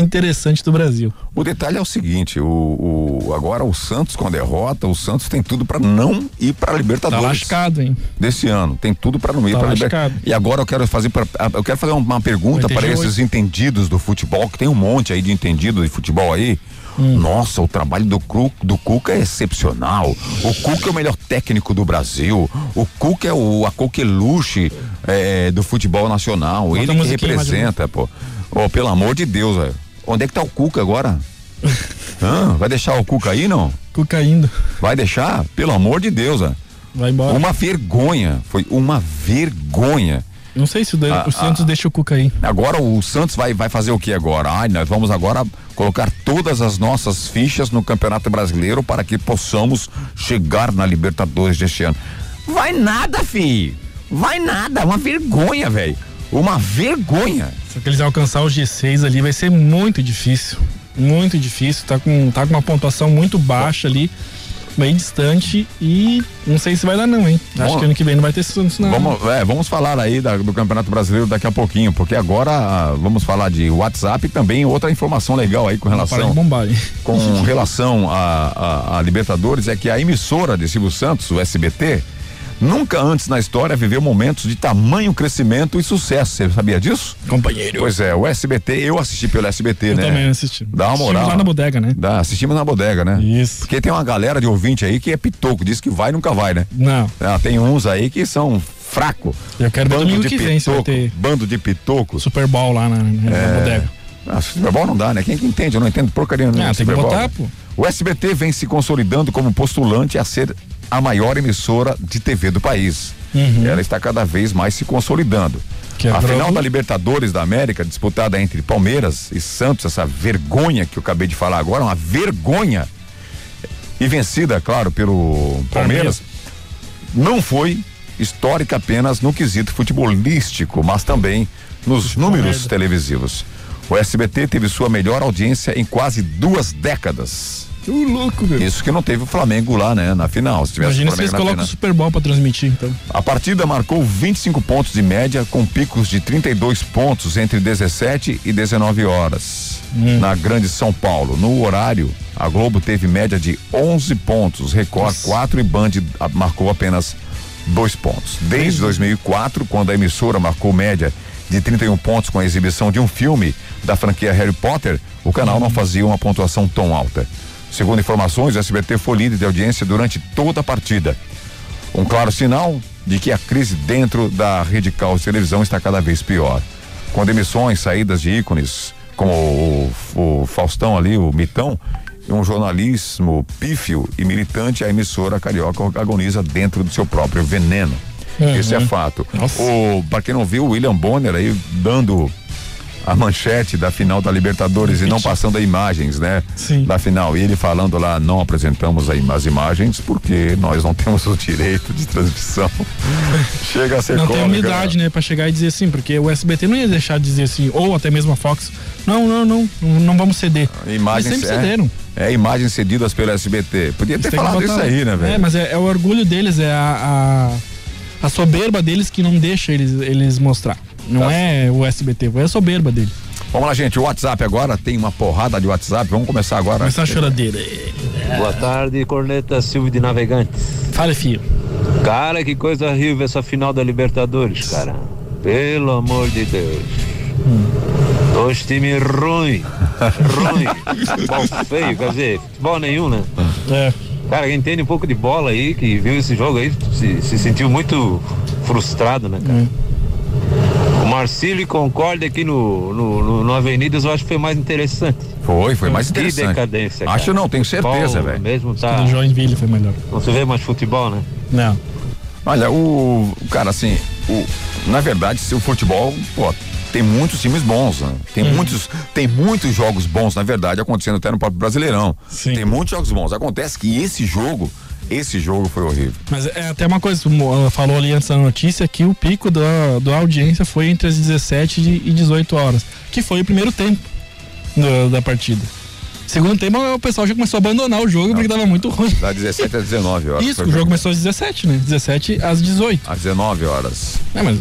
interessante do Brasil. O detalhe é o seguinte, o, o- agora o Santos com a derrota, o Santos tem tudo pra não ir pra Tá Libertadores lascado, hein? desse ano, tem tudo pra não ir Tá lascado. Libertadores. E agora eu quero fazer pra, eu quero fazer uma pergunta para G8. esses entendidos do futebol, que tem um monte aí de entendido de futebol aí. Nossa, o trabalho do, Cru, do Cuca é excepcional. O Cuca é o melhor técnico do Brasil. O Cuca é o, a coqueluche é, do futebol nacional. Bota Ele que representa, pô. Ô, pelo amor de Deus, velho. Onde é que tá o Cuca agora? Hã? Vai deixar o Cuca aí, não? Cuca indo. Vai deixar? Pelo amor de Deus, velho. Vai embora. Uma vergonha. Foi uma vergonha. Não sei se o, Ah, o Santos ah. deixa o Cuca aí. Agora o Santos vai, vai fazer o que agora? Ai, nós vamos agora colocar todas as nossas fichas no Campeonato Brasileiro para que possamos chegar na Libertadores deste ano. Vai nada, filho. Vai nada. Uma vergonha, velho. Uma vergonha. Só que eles alcançar o G6 ali vai ser muito difícil. Muito difícil. Tá com, tá com uma pontuação muito baixa ali, bem distante. E não sei se vai dar, não, hein? Acho Bom, que ano que vem não vai ter Santos, não. Vamos, é, vamos falar aí da- do Campeonato Brasileiro daqui a pouquinho, porque agora ah, vamos falar de WhatsApp e também outra informação legal aí com relação bombar, com relação a, a- a Libertadores é que a emissora de Silvio Santos, o SBT, nunca antes na história viveu momentos de tamanho crescimento e sucesso. Você sabia disso? Companheiro. Pois é, o SBT, eu assisti pelo SBT, Eu né? também assisti. Dá uma Assistimos moral. lá na bodega, né? Dá, assistimos na bodega, né? Isso. Porque tem uma galera de ouvinte aí que é pitoco, diz que vai e nunca vai, né? Não. Ah, tem uns aí que são fraco. Eu quero ver bando domingo de que vem pitoco, ter bando de pitocos. Super Bowl lá na, na É. bodega. Ah, Super Bowl não dá, né? Quem que entende? Eu não entendo porcaria nenhuma. Ah, tem que Super Bowl. botar, pô. O SBT vem se consolidando como postulante a ser a maior emissora de TV do país. Ela está cada vez mais se consolidando. Que é a final da Libertadores da América, disputada entre Palmeiras e Santos, essa vergonha que eu acabei de falar agora, uma vergonha. E vencida, claro, pelo Palmeiras, não foi histórica apenas no quesito futebolístico, mas também nos números televisivos. O SBT teve sua melhor audiência em quase duas décadas. Louco, meu. Isso que não teve o Flamengo lá, né? Na final. Se tivesse Imagina o se eles colocam o. Super Bowl pra transmitir, então. A partida marcou 25 pontos de média, com picos de 32 pontos entre 17 e 19 horas. Na Grande São Paulo. No horário, a Globo teve média de 11 pontos, Record 4 e Band marcou apenas dois pontos. Desde 2004, quando a emissora marcou média de 31 pontos com a exibição de um filme da franquia Harry Potter, o canal não fazia uma pontuação tão alta. Segundo informações, o SBT foi líder de audiência durante toda a partida. Um claro sinal de que a crise dentro da rede Caos televisão está cada vez pior. Com demissões, saídas de ícones, como o, o Faustão ali, o Mitão, e um jornalismo pífio e militante, a emissora carioca agoniza dentro do seu próprio veneno. Esse é fato. Nossa. O, pra quem não viu, o William Bonner aí dando a manchete da final da Libertadores e não passando imagens, né? Sim. Da final. E ele falando lá, não apresentamos a im- as imagens porque nós não temos o direito de transmissão. Chega a ser Não tem cômico, umidade, né, pra chegar e dizer assim, porque o SBT não ia deixar de dizer assim, ou até mesmo a Fox, não, não, não, não, vamos ceder. Imagens Eles sempre é, cederam. é, imagens cedidas pelo SBT. Podia Eles ter falado isso aí, né, velho? É, mas é, é o orgulho deles, é a, a, a soberba deles que não deixa eles, eles mostrar. Não Tá. é o SBT, é a soberba deles. Vamos lá, gente. O WhatsApp agora tem uma porrada de WhatsApp. Vamos começar agora. Começar a choradeira. Boa tarde, Corneta Silvio de Navegantes. Fala, filho. Cara, que coisa horrível essa final da Libertadores, cara. Pelo amor de Deus. Dois times ruins. Ruim. Futebol feio, quer dizer, futebol nenhum, né? É. Cara, quem entende um pouco de bola aí, que viu esse jogo aí, se, se sentiu muito frustrado, né, cara? O Marcílio concorda aqui no, no, no, no Avenidas, eu acho que foi mais interessante. Foi, foi mais Que interessante. decadência, cara. Acho não, tenho certeza, velho. Mesmo tá. O Joinville foi melhor. Não se vê mais futebol, né? Não. Olha, o. Cara, assim, o, na verdade, se o futebol, pô, tem muitos times bons, né? Tem Uhum. muitos, tem muitos jogos bons, na verdade, acontecendo até no próprio Brasileirão. Sim. Tem muitos jogos bons. Acontece que esse jogo, esse jogo foi horrível. Mas é até uma coisa, Mo- falou ali antes da notícia que o pico da, da audiência foi entre as 17 e 18 horas, que foi o primeiro tempo da, da partida. Segundo tempo, o pessoal já começou a abandonar o jogo porque tava muito ruim. Da 17 às 19 horas. Isso, o jogo jogo. começou às 17, né? 17 às 18. Às 19 horas. É, mas.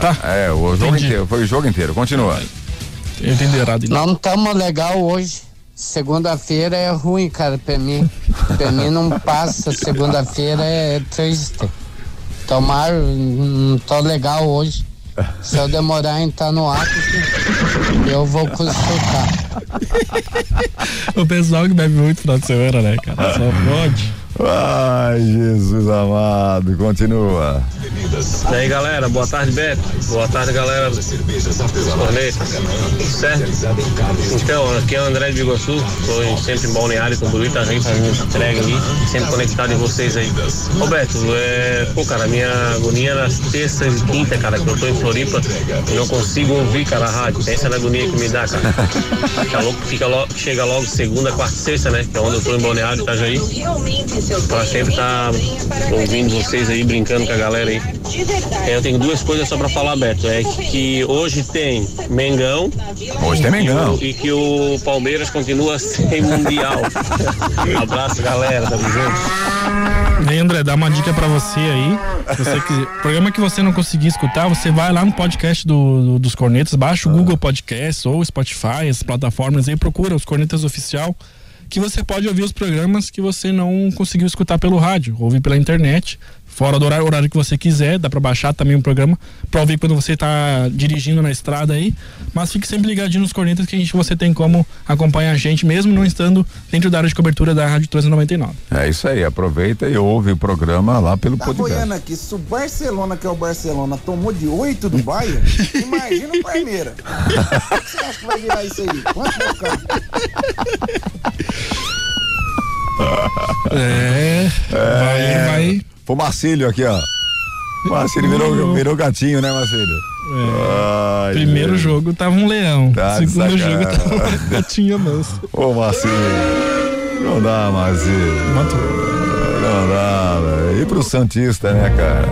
Tá, É, o jogo Entendi. inteiro, foi o jogo inteiro. Continua. eu entendi errado. então. Não estamos legal hoje. Segunda-feira é ruim, cara, pra mim. Pra mim não passa. Segunda-feira é triste. Tomara, não tô legal hoje. Se eu demorar em estar no ar, Eu vou consultar. O pessoal que bebe muito final de semana, né, cara? Só pode. Ai, Jesus amado, continua. E aí galera, boa tarde Beto, boa tarde galera Corneta, certo? Então, aqui é o André de Biguaçu, estou sempre em Balneário, Camboriú, tá gente fazendo entrega aí, sempre conectado em vocês aí. Ô Beto, é, pô cara, minha agonia nas terças e quinta, cara, que eu tô em Floripa, eu não consigo ouvir, cara, a rádio, pensa na agonia que me dá, cara. Fica louco, fica logo, chega logo segunda, quarta e sexta, né, que é onde eu tô em Balneário, Itajaí. Pra sempre estar ouvindo vocês aí, brincando com a galera aí. É, eu tenho duas coisas só pra falar, Beto. É que hoje tem Mengão. Hoje tem Mengão. E que o Palmeiras continua sem Mundial. Abraço, galera. Tamo junto. Aí, André, dá uma dica pra você aí. Se Você que, programa que você não conseguir escutar, você vai lá no podcast do, do- dos Cornetas, baixa o Google Podcast ou Spotify, as plataformas aí, procura os Cornetas Oficial, que você pode ouvir os programas que você não conseguiu escutar pelo rádio, ouvir pela internet, fora do horário, horário que você quiser, dá pra baixar também o programa pra ouvir quando você tá dirigindo na estrada aí, mas fique sempre ligadinho nos Cornetas que a gente, você tem como acompanhar a gente, mesmo não estando dentro da área de cobertura da Rádio 399. É isso aí, aproveita e ouve o programa lá pelo Tá podcast. boiando aqui, se o Barcelona, que é o Barcelona, tomou de 8 do Bayern, imagina o Palmeiras. O que você acha que vai virar isso aí? Quanto vai ficar? É, vai, vai. Pro Marcílio aqui, ó. Marcílio virou, virou gatinho, né, Marcílio? Ai, Primeiro Jesus. jogo tava um leão. Tá Segundo jogo tava um gatinho manso. Ô, Marcílio. Não dá, Marcílio. Não dá, velho. E pro Santista, né, cara?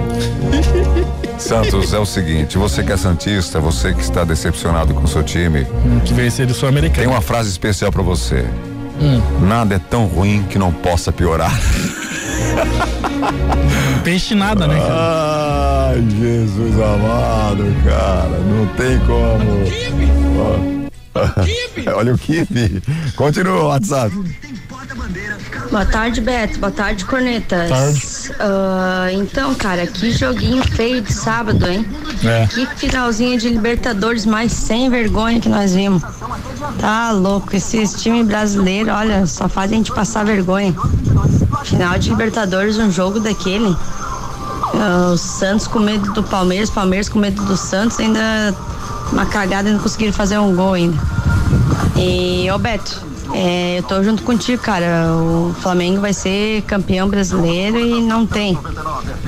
Santos, é o seguinte, você que é Santista, você que está decepcionado com o seu time, Que ser do Sul-Americano. tem uma frase especial pra você. Hum. Nada é tão ruim que não possa piorar. Peixe nada, né, cara? Ai, Jesus amado, cara, não tem como. Olha o Kibe. Continua o WhatsApp. Boa tarde, Beto. Boa tarde, Cornetas. Tarde. Ah, então, cara, que joguinho feio de sábado, hein? É. Que finalzinho de Libertadores mais sem vergonha que nós vimos. Tá louco, esses times brasileiros, olha, só fazem a gente passar vergonha. Final de Libertadores, um jogo daquele. Ah, o Santos com medo do Palmeiras, Palmeiras com medo do Santos, ainda uma cagada e não conseguiram fazer um gol ainda. E, ô Beto, é, eu tô junto contigo, cara. O Flamengo vai ser campeão brasileiro e não tem.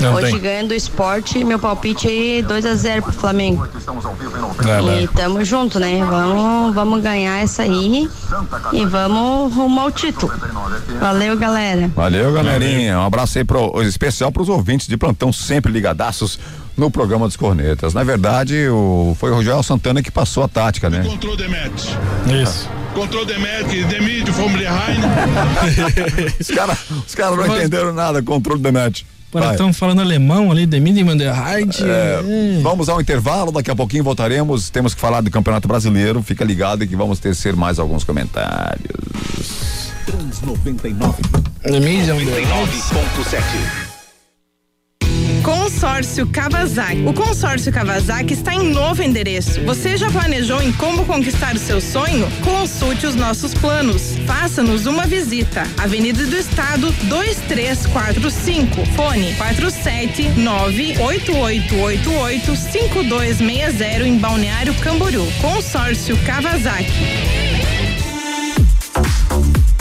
Não Hoje tem. ganhando o esporte, meu palpite aí 2 a 0 pro Flamengo. É, E tamo junto, né? Vamos, vamos ganhar essa aí e vamos rumo ao título. Valeu, galera. Valeu, galerinha. Um abraço aí pro, especial pros ouvintes de plantão, sempre ligadaços no programa dos Cornetas. Na verdade, o, foi o Rogério Santana que passou a tática, né? Control Demet. Isso. Control Demet, demite, fomos de Heine. Os caras os cara não entenderam nada, controle da net. Agora estão falando alemão ali, Demir Manderheit. É, vamos ao intervalo, daqui a pouquinho voltaremos. Temos que falar do Campeonato Brasileiro. Fica ligado que vamos tecer mais alguns comentários. Trans 99. Demir 99.7. Consórcio Kawasaki. O consórcio Kawasaki está em novo endereço. Você já planejou em como conquistar o seu sonho? Consulte os nossos planos. Faça-nos uma visita. Avenida do Estado 2345. Fone 47988885260 em Balneário Camboriú. Consórcio Kawasaki.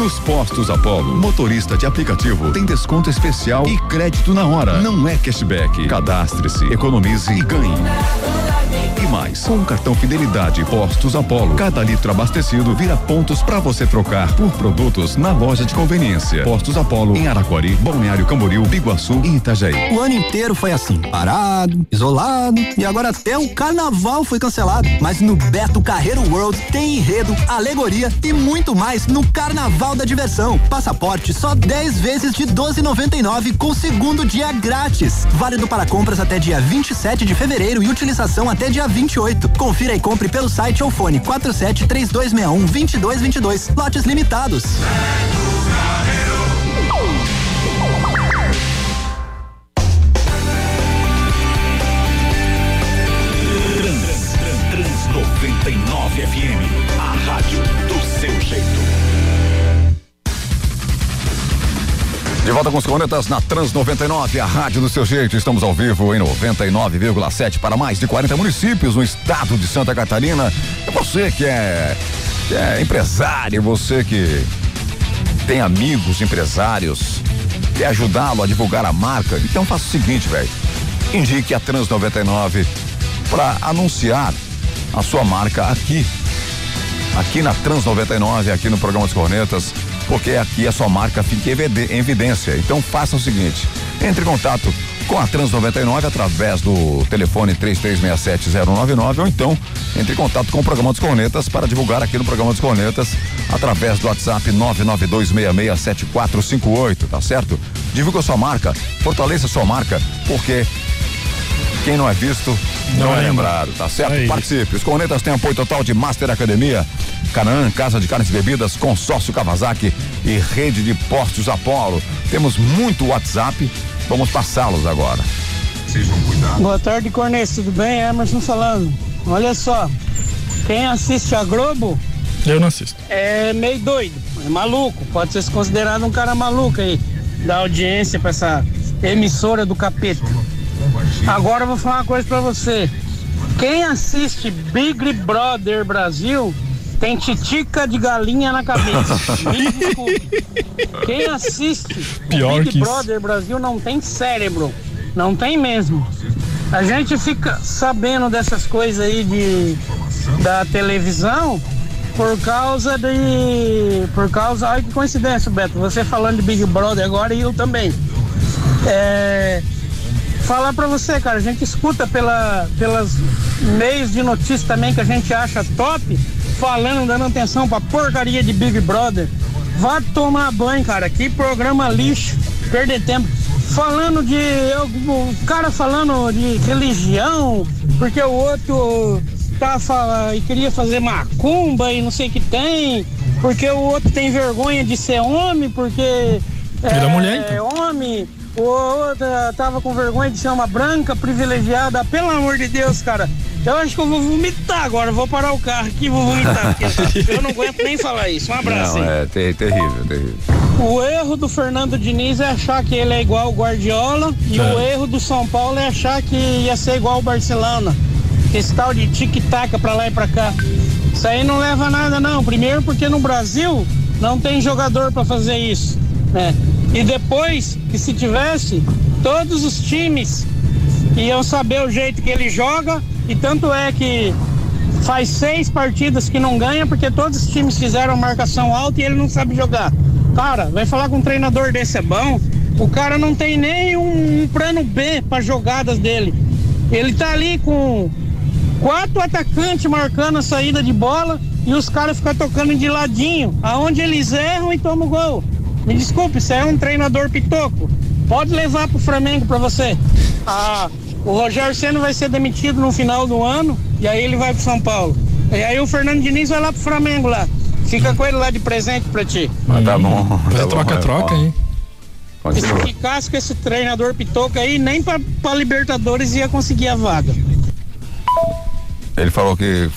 Nos postos Apollo, motorista de aplicativo tem desconto especial e crédito na hora. Não é cashback. Cadastre-se, economize e ganhe. E mais, com o cartão Fidelidade Postos Apollo, cada litro abastecido vira pontos para você trocar por produtos na loja de conveniência. Postos Apollo em Araquari, Balneário Camboriú, Biguaçu e Itajaí. O ano inteiro foi assim, parado, isolado e agora até o carnaval foi cancelado. Mas no Beto Carreiro World tem enredo, alegoria e muito mais no Carnaval da Diversão. Passaporte só 10 vezes de 12,99 com segundo dia grátis. Válido para compras até dia 27 de fevereiro e utilização até dia 28. Confira e compre pelo site ou fone 47 3261 2222. Lotes limitados. Trans, De volta com os cornetas na Trans 99, a rádio do seu jeito. Estamos ao vivo em 99,7 para mais de 40 municípios no estado de Santa Catarina. É você que é, que é empresário, você que tem amigos empresários, quer ajudá-lo a divulgar a marca. Então faça o seguinte, velho. Indique a Trans 99 para anunciar a sua marca aqui. Aqui na Trans 99, aqui no programa dos Cornetas, porque aqui a sua marca fica em evidência. Então faça o seguinte: entre em contato com a Trans 99 através do telefone 3367-099 ou então entre em contato com o programa dos Cornetas para divulgar aqui no programa dos Cornetas através do WhatsApp 992667458, tá certo? Divulga sua marca, fortaleça sua marca, porque quem não é visto não, Não é é lembrado, tá certo? É. Participe. Os Cornetas têm apoio total de Master Academia, Canaã, Casa de Carnes e Bebidas, Consórcio Kawasaki e Rede de Postos Apolo. Temos muito WhatsApp, vamos passá-los agora. Boa tarde, Cornês, tudo bem? Emerson falando. Olha só, quem assiste a Globo Eu não assisto. é meio doido, é maluco, pode ser considerado um cara maluco aí, da audiência pra essa emissora do capeta. Agora eu vou falar uma coisa pra você. Quem assiste Big Brother Brasil tem titica de galinha na cabeça. Me desculpe. Quem assiste Pior Big. Brother Brasil não tem cérebro. Não tem mesmo. A gente fica sabendo dessas coisas aí de, da televisão por causa de. Por causa. Olha que coincidência, Beto. Você falando de Big Brother agora e eu também. É, falar pra você, cara, a gente escuta pela, pelas meios de notícia também que a gente acha top, falando, dando atenção pra porcaria de Big Brother. Vá tomar banho, cara. Que programa lixo. Perder tempo. Falando de. eu- O cara falando de religião, porque o outro tá fala, e queria fazer macumba e não sei o que tem, porque o outro tem vergonha de ser homem, porque. Vira é, mulher, então. homem, o outro tava com vergonha de ser uma branca privilegiada. Pelo amor de Deus, cara. Eu acho que eu vou vomitar agora. Vou parar o carro aqui e vou vomitar. Porque eu não aguento nem falar isso. Um abraço Não, é ter- terrível, terrível. O erro do Fernando Diniz é achar que ele é igual o Guardiola e É. o erro do São Paulo é achar que ia ser igual o Barcelona. Esse tal de tic-tac pra lá e pra cá. Isso aí não leva a nada não. Primeiro porque no Brasil não tem jogador pra fazer isso, né? E depois que se tivesse, todos os times iam saber o jeito que ele joga e tanto é que faz seis partidas que não ganha porque todos os times fizeram marcação alta e ele não sabe jogar. Cara, vai falar com um treinador desse é bom? O cara não tem nem um, um plano B para jogadas dele. Ele tá ali com quatro atacantes marcando a saída de bola e os caras ficam tocando de ladinho, aonde eles erram e tomam gol. Me desculpe, isso é um treinador pitoco. Pode levar pro Flamengo pra você. Ah, o Rogério Senna vai ser demitido no final do ano e aí ele vai pro São Paulo. E aí o Fernando Diniz vai lá pro Flamengo lá. Fica com ele lá de presente pra ti. Mas tá bom. Fazer tá troca-troca, hein? Se ficasse com esse treinador pitoco aí, nem pra, pra Libertadores ia conseguir a vaga. Ele falou que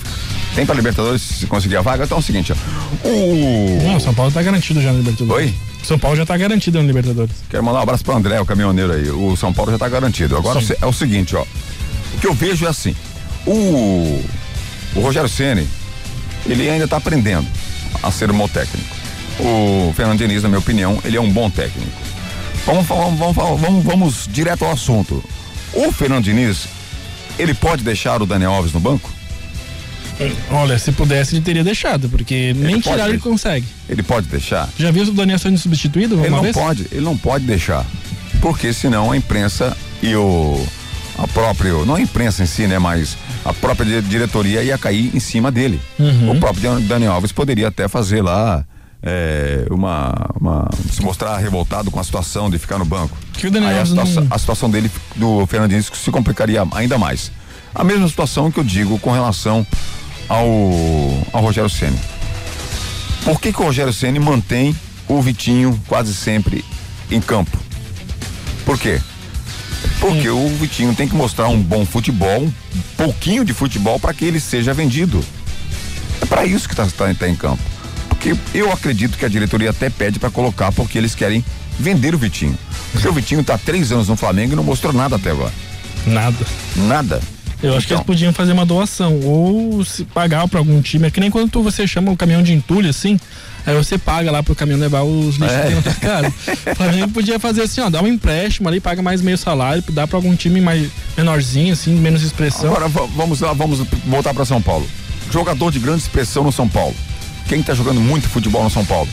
tem pra Libertadores se conseguir a vaga, então é o seguinte, ó. O. Não, São Paulo tá garantido já na Libertadores. Oi? São Paulo já tá garantido na Libertadores. Quero mandar um abraço pro André, o caminhoneiro aí. O São Paulo já tá garantido. Agora Sim. é o seguinte, ó. O que eu vejo é assim. O, o Rogério Ceni, ele ainda tá aprendendo a ser um bom técnico. O Fernando Diniz, na minha opinião, ele é um bom técnico. Vamos, vamos, falar- vamos, vamos direto ao assunto. O Fernando Diniz, Ele pode deixar o Daniel Alves no banco? Olha, se pudesse, ele teria deixado, porque nem pode tirar ele consegue. Ele pode deixar? Já viu o Daniel sendo substituído Ele não vez? pode, ele não pode deixar. Porque senão a imprensa e o a própria, não a imprensa em si, né, mas a própria di- diretoria ia cair em cima dele. Uhum. O próprio Dan- Daniel Alves poderia até fazer lá é, uma, uma- se mostrar revoltado com a situação de ficar no banco. Que o Daniel Aí a, situação, não- a situação dele do Fernandinho se complicaria ainda mais. A mesma situação que eu digo com relação ao, ao Rogério Ceni. Por que, que o Rogério Ceni mantém o Vitinho quase sempre em campo? Por quê? Porque o Vitinho tem que mostrar um bom futebol, um pouquinho de futebol para que ele seja vendido. É para isso que está tá, tá em campo. Porque eu acredito que a diretoria até pede para colocar porque eles querem vender o Vitinho. Porque o Vitinho está três anos no Flamengo e não mostrou nada até agora. Nada. Nada. Eu acho que Então. eles podiam fazer uma doação ou se pagar pra algum time. É que nem quando tu- você chama o caminhão de entulho assim, aí você paga lá pro caminhão levar os lixos É. na tua casa. O Flamengo podia fazer assim, ó, dá um empréstimo ali, paga mais meio salário, dá pra algum time mais menorzinho, assim, menos expressão. Agora va- vamos lá, vamos voltar para São Paulo. Jogador de grande expressão no São Paulo. Quem tá jogando muito futebol no São Paulo?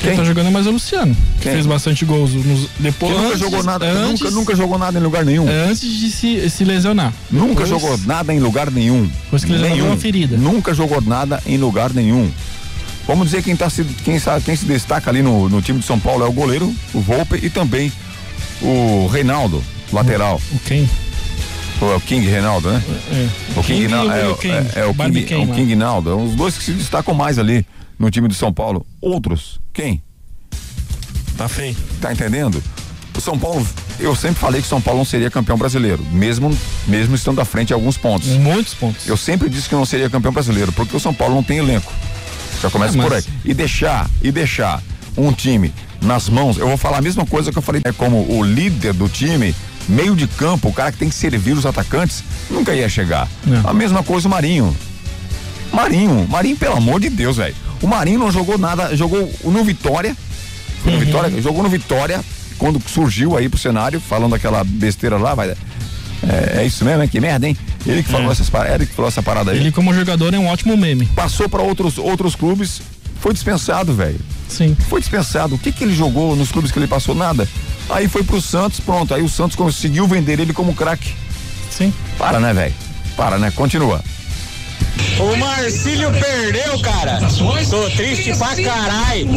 Quem tá jogando é mais o Luciano, que Quem? fez bastante gols nos, depois. Nunca antes- jogou nada, antes, nunca, nunca jogou nada em lugar nenhum. Antes de se, se lesionar. Nunca Depois- jogou nada em lugar nenhum. Depois que lesionou nenhum. uma ferida. Nunca jogou nada em lugar nenhum. Vamos dizer quem, tá se, quem, quem se destaca ali no, no time de São Paulo é o goleiro, o Volpe e também o Reinaldo, lateral. O quem? O, é o King Reinaldo, né? É. O King, King é, o King. é, é o King, é o King. King Naldo. É os dois que se destacam mais ali no time de São Paulo. Outros, quem? Tá feio. Tá entendendo? O São Paulo, eu sempre falei que São Paulo não seria campeão brasileiro, mesmo mesmo estando à frente em alguns pontos. Muitos pontos. Eu sempre disse que não seria campeão brasileiro, porque o São Paulo não tem elenco. Já começa É, por aí. E deixar, e deixar um time nas mãos, eu vou falar a mesma coisa que eu falei, é como o líder do time, meio de campo, o cara que tem que servir os atacantes, nunca ia chegar. Não. A mesma coisa o Marinho. Marinho, Marinho, pelo amor de Deus, velho. O Marinho não jogou nada, jogou no Vitória, foi no Uhum. Vitória, jogou no Vitória, quando surgiu aí pro cenário, falando aquela besteira lá, vai. É, é isso mesmo, hein? Que merda, hein? Ele que falou É. essas ele que falou essa parada aí. Ele como jogador é um ótimo meme. Passou para outros outros clubes, foi dispensado, velho. Sim. Foi dispensado. O que que ele jogou nos clubes que ele passou? Nada. Aí foi pro Santos, pronto. Aí o Santos conseguiu vender ele como craque. Sim. Para, né, velho? Para, né? Continua. O Marcílio perdeu, cara. Tô triste pra caralho.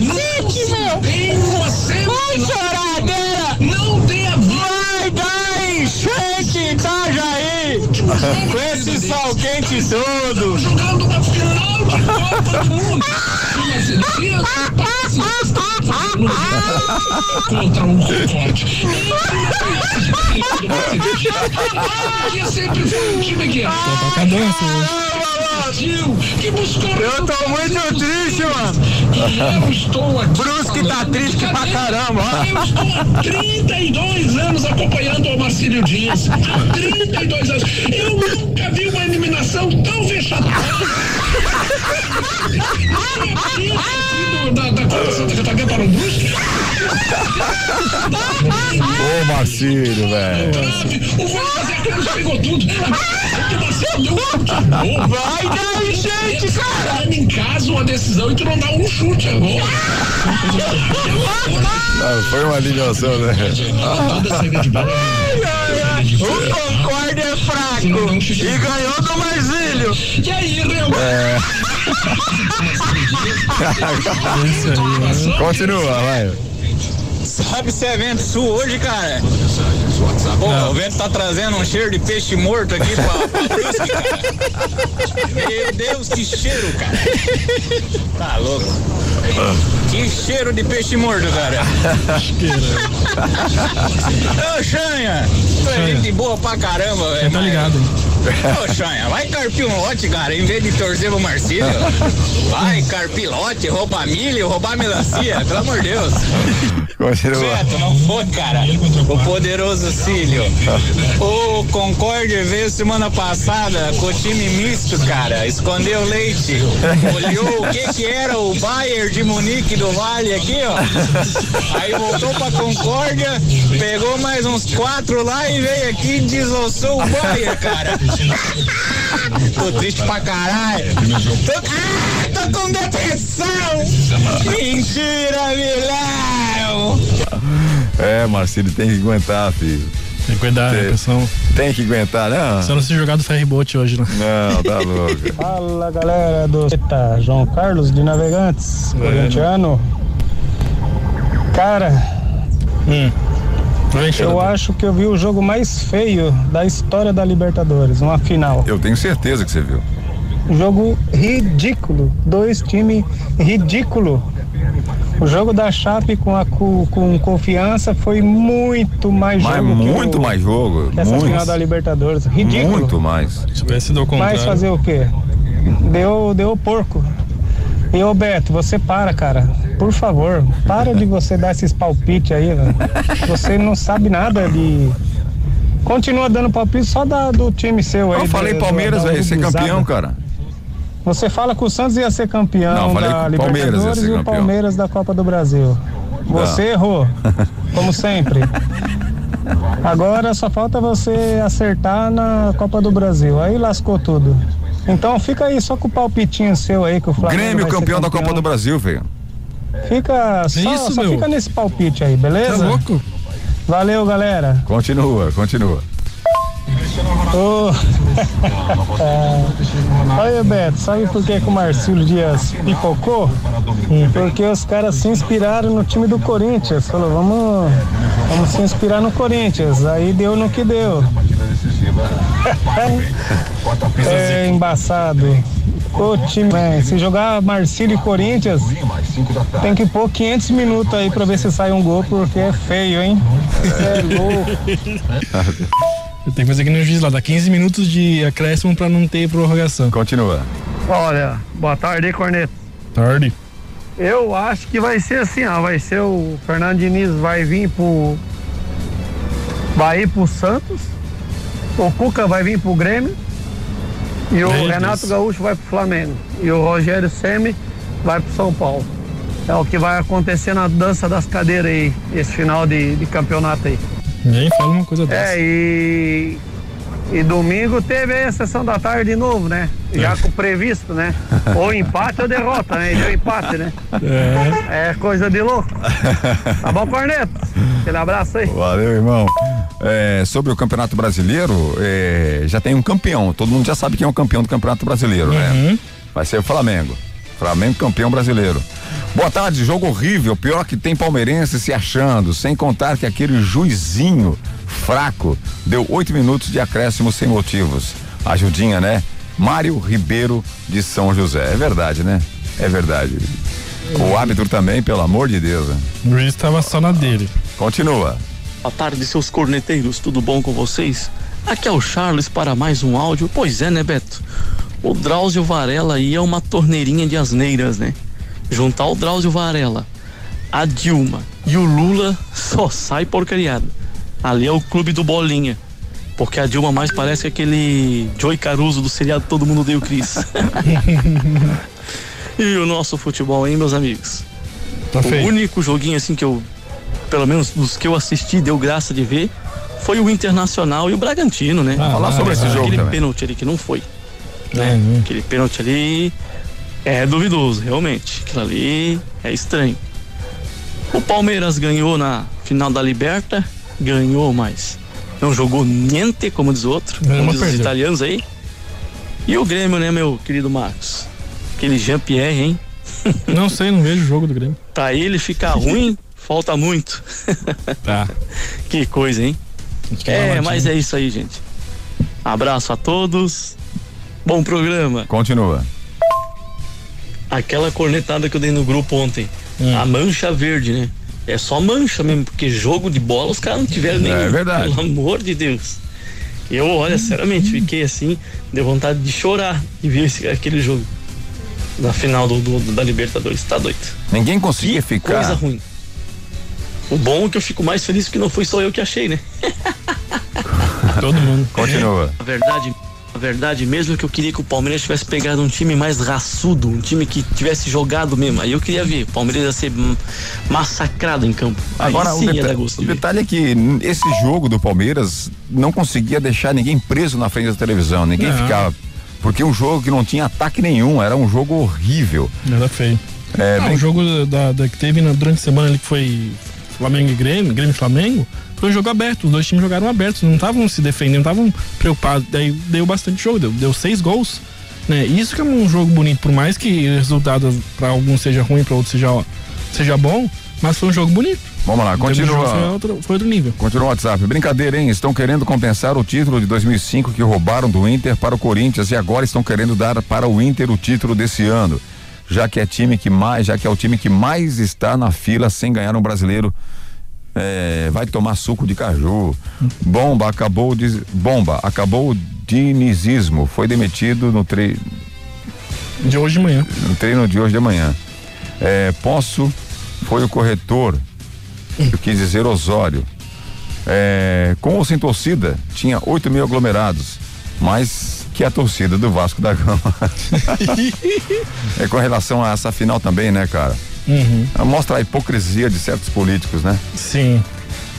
Cacete, meu! Vai, choradeira! Não tenha Vai dar enchente Itajaí! Com esse sol quente todo! Jogando uma final de Copa do Mundo! Contra um Concorde. E sempre foi um time que com a dança hoje. Brasil, que buscou Eu tô muito triste, mano. Eu estou aqui. Brusque tá triste pra caramba. Eu estou há 32 anos acompanhando o Marcílio Dias. 32 anos. Eu nunca vi uma eliminação tão vexatória. Da, da Copa Santa Catarina para o Brusque. Ô, Marcílio, velho. O aqueles pegou tudo. Vai dar enchente, cara. Em casa, uma decisão e tu não dá um chute agora. Ah, foi uma ligação, né? Bola. O Concorde é fraco e ganhou do Marcílio. E aí, Real? É. Continua, vai. Sabe se é vento sul hoje, cara? Pô, o vento tá trazendo um cheiro de peixe morto aqui pra, pra Brusque, cara. Meu Deus, que cheiro, cara. Tá louco. Que cheiro de peixe morto, cara. Ô, Xanha, tu é gente boa pra caramba, velho. Tá ligado, hein? Ô, Chanha, vai carpir um lote, cara, em vez de torcer pro Marcílio. Vai carpir lote, roubar milho, roubar melancia, pelo amor de Deus. Continua. Não foi, cara. O poderoso Cílio. O Concorde veio semana passada com o time misto, cara. Escondeu leite. Olhou o que que era o Bayern de Munique do Vale aqui, ó. Aí voltou pra Concórdia, pegou mais uns quatro lá e veio aqui e desossou o Bayern, cara. Tô triste pra caralho. Tô, ah, tô com depressão. Mentira, Milão. É, Marcelo, tem que aguentar, filho. Tem que aguentar, né, pessoal? Tem que aguentar, não? Só não se jogar do ferryboat hoje, né? Não, tá louco. Fala galera do Eita, João Carlos de Navegantes, É. corintiano. Cara, Hum. Eu acho que eu vi o jogo mais feio da história da Libertadores, uma final. Eu tenho certeza que você viu. Um jogo ridículo, dois times ridículo. O jogo da Chape com a com, com confiança foi muito mais Mas jogo. que muito o- mais jogo. que essa muito. final da Libertadores, ridículo. Muito mais. Se tivesse sido contrário. Mas fazer o quê? Deu, deu porco. E ô Beto, você para, cara. Por favor, para de você dar esses palpites aí, velho. Você não sabe nada de. Continua dando palpite só da, do time seu aí. Eu falei do- Palmeiras, velho, ser campeão, cara. Você fala que o Santos ia ser campeão Não, falei da Palmeiras Libertadores ser e o campeão. Palmeiras da Copa do Brasil. Você errou, como sempre. Agora só falta você acertar na Copa do Brasil. Aí lascou tudo. Então fica aí só com o palpitinho seu aí que o Flamengo Grêmio ser campeão da Copa do Brasil, velho. Fica só, isso, só meu? fica nesse palpite aí, beleza? Tá louco? Valeu, galera. Continua, continua. Ô. É. Olha, Beto, sabe por que, que o Marcílio Dias pipocou? Porque os caras se inspiraram no time do Corinthians. Falou, vamos, vamos se inspirar no Corinthians. Aí deu no que deu. É embaçado. O time, né, se jogar Marcílio e Corinthians, tem que pôr 500 minutos aí pra ver se sai um gol, porque é feio, hein? É louco. Eu tenho que fazer que nem o juiz lá, dá 15 minutos de acréscimo pra não ter prorrogação. Continua. Olha, boa tarde, Corneto. Tarde. Eu acho que vai ser assim, ó, vai ser o Fernando Diniz vai vir pro vai ir pro Santos, o Cuca vai vir pro Grêmio e o Meu Renato Deus. Gaúcho vai pro Flamengo e o Rogério Ceni vai pro São Paulo. É o que vai acontecer na dança das cadeiras aí, esse final de, de campeonato aí. Ninguém fala uma coisa dessa. É, e, e domingo teve aí a sessão da tarde de novo, né? Já com previsto, né? Ou empate ou derrota, né? E deu empate, né? É coisa de louco. Tá bom, Corneto? Aquele abraço aí. Valeu, irmão. É, sobre o Campeonato Brasileiro, é, já tem um campeão. Todo mundo já sabe quem é o campeão do Campeonato Brasileiro, né? Vai ser o Flamengo. Flamengo campeão brasileiro. Boa tarde, jogo horrível. Pior que tem palmeirense se achando, sem contar que aquele juizinho fraco deu oito minutos de acréscimo sem motivos. Ajudinha, né? Mário Ribeiro de São José. É verdade, né? É verdade. O árbitro também, pelo amor de Deus. Né? O juiz tava só na dele. Continua. Boa tarde, seus corneteiros, tudo bom com vocês? Aqui é o Charles para mais um áudio. Pois é, né, Beto? O Drauzio Varela aí é uma torneirinha de asneiras, né? Juntar o Drauzio Varela, a Dilma e o Lula só sai porcariada. Ali é o clube do Bolinha. Porque a Dilma mais parece aquele Joey Caruso do seriado Todo Mundo Deu Cris. e o nosso futebol, hein, meus amigos? Tá o feio. único joguinho assim que eu, pelo menos dos que eu assisti, deu graça de ver, foi o Internacional e o Bragantino, né? Ah, Falar sobre esse jogo Aquele também. pênalti ali que não foi. Né? né? Aquele pênalti ali é duvidoso, realmente. Aquilo ali é estranho. O Palmeiras ganhou na final da Liberta, ganhou, mas não jogou niente, como diz outro, como diz os italianos aí. E o Grêmio, né, meu querido Marcos? Aquele Jean-Pierre, hein? Não sei, não vejo o jogo do Grêmio. Pra ele ficar ruim, falta muito. Tá. Que coisa, hein? É, mas é isso aí, gente. Abraço a todos. Bom programa. Continua. Aquela cornetada que eu dei no grupo ontem. Hum. A mancha verde, né? É só mancha mesmo, porque jogo de bola os caras não tiveram nem. É verdade. Pelo amor de Deus. Eu, olha, sinceramente, fiquei assim, deu vontade de chorar de ver esse, aquele jogo. Da final do, do- da Libertadores. Tá doido. Ninguém conseguia ficar. Coisa ruim. O bom é que eu fico mais feliz que não foi só eu que achei, né? Todo mundo. Continua. A verdade, a verdade mesmo é que eu queria que o Palmeiras tivesse pegado um time mais raçudo, um time que tivesse jogado mesmo. Aí eu queria ver, o Palmeiras ia ser massacrado em campo. Aí Agora, o, sim ia deta- o de ver. detalhe é que esse jogo do Palmeiras não conseguia deixar ninguém preso na frente da televisão, ninguém Não. ficava. Porque um jogo que não tinha ataque nenhum, era um jogo horrível. Era feio. É, Ah, bem- o jogo da, da- que teve na- durante a semana ali que foi Flamengo e Grêmio, Grêmio e Flamengo, foi um jogo aberto. Os dois times jogaram abertos, não estavam se defendendo, não estavam preocupados. Daí deu bastante jogo, deu, deu seis gols. Né? Isso que é um jogo bonito, por mais que o resultado para alguns seja ruim, para outros seja, seja bom, mas foi um jogo bonito. Vamos lá, jogo, Foi continua. outro, foi outro nível. Continua o WhatsApp. Brincadeira, hein? Estão querendo compensar o título de 2005 que roubaram do Inter para o Corinthians e agora estão querendo dar para o Inter o título desse ano. Já que é time que mais, já que é o time que mais está na fila sem ganhar um brasileiro. É, vai tomar suco de caju. Bomba acabou de bomba acabou o dinizismo. Foi demitido no tre, De hoje de manhã. no treino de hoje de manhã. É, Poço foi o corretor, eu quis dizer Osório. É, com ou sem torcida, tinha 8 mil aglomerados, mais que a torcida do Vasco da Gama. é com relação a essa final também, né, cara? Uhum. Mostra a hipocrisia de certos políticos, né? Sim.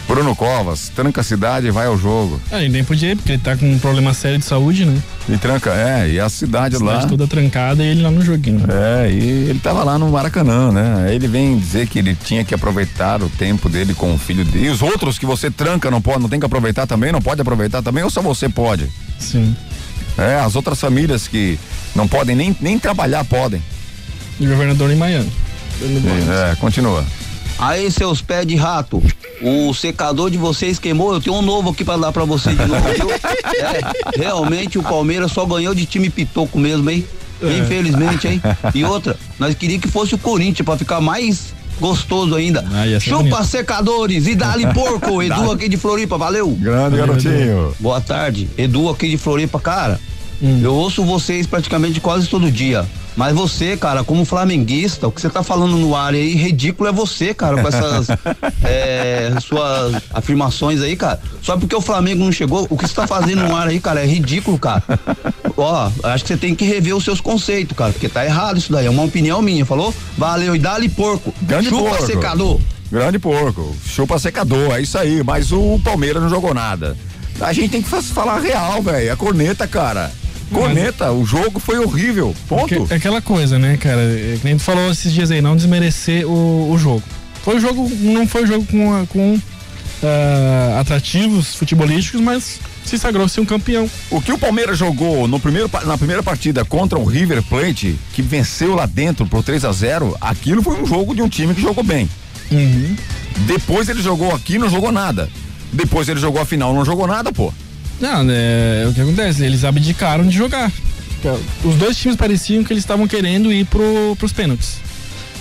Bruno Covas, tranca a cidade e vai ao jogo. Ah, ele nem podia ir, porque ele tá com um problema sério de saúde, né? E tranca, é, e a cidade, A cidade lá. toda trancada e ele lá no joguinho. É, e ele tava lá no Maracanã, né? Aí ele vem dizer que ele tinha que aproveitar o tempo dele com o filho dele. E os outros que você tranca não pode, não tem que aproveitar também, não pode aproveitar também, ou só você pode? Sim. É, as outras famílias que não podem nem, nem trabalhar podem. E o governador em Miami. É, continua. Aí, seus pés de rato, o secador de vocês queimou. Eu tenho um novo aqui pra dar pra vocês de novo, viu? É, realmente o Palmeiras só ganhou de time pitoco mesmo, hein? É. Infelizmente, hein? E outra, nós queríamos que fosse o Corinthians pra ficar mais gostoso ainda. ser Chupa bonito. secadores e dá-lhe porco, Edu aqui de Floripa, valeu. Grande garotinho. Boa tarde, Edu aqui de Floripa, cara. Hum. Eu ouço vocês praticamente quase todo dia. Mas você, cara, como flamenguista, o que você tá falando no ar aí, ridículo é você, cara, com essas é, suas afirmações aí, cara. Só porque o Flamengo não chegou, o que você tá fazendo no ar aí, cara, é ridículo, cara. Ó, acho que você tem que rever os seus conceitos, cara, porque tá errado isso daí. É uma opinião minha, falou? Valeu, e dá-lhe porco. Grande Chupa porco. secador. Grande porco. Chupa secador, é isso aí. Mas o Palmeiras não jogou nada. A gente tem que fa- falar a real, velho. A corneta, cara. Corneta, o jogo foi horrível. Ponto. É aquela coisa, né, cara? É que nem tu falou esses dias aí, não desmerecer o, o jogo. Foi um jogo, não foi um jogo com, com ah, atrativos futebolísticos, mas se sagrou-se um campeão. O que o Palmeiras jogou no primeiro, na primeira partida contra o River Plate, que venceu lá dentro por 3 a 0 aquilo foi um jogo de um time que jogou bem. Uhum. Depois ele jogou aqui não jogou nada. Depois ele jogou a final, não jogou nada, pô. Não, né, o que acontece? Eles abdicaram de jogar. Os dois times pareciam que eles estavam querendo ir pro, pros pênaltis.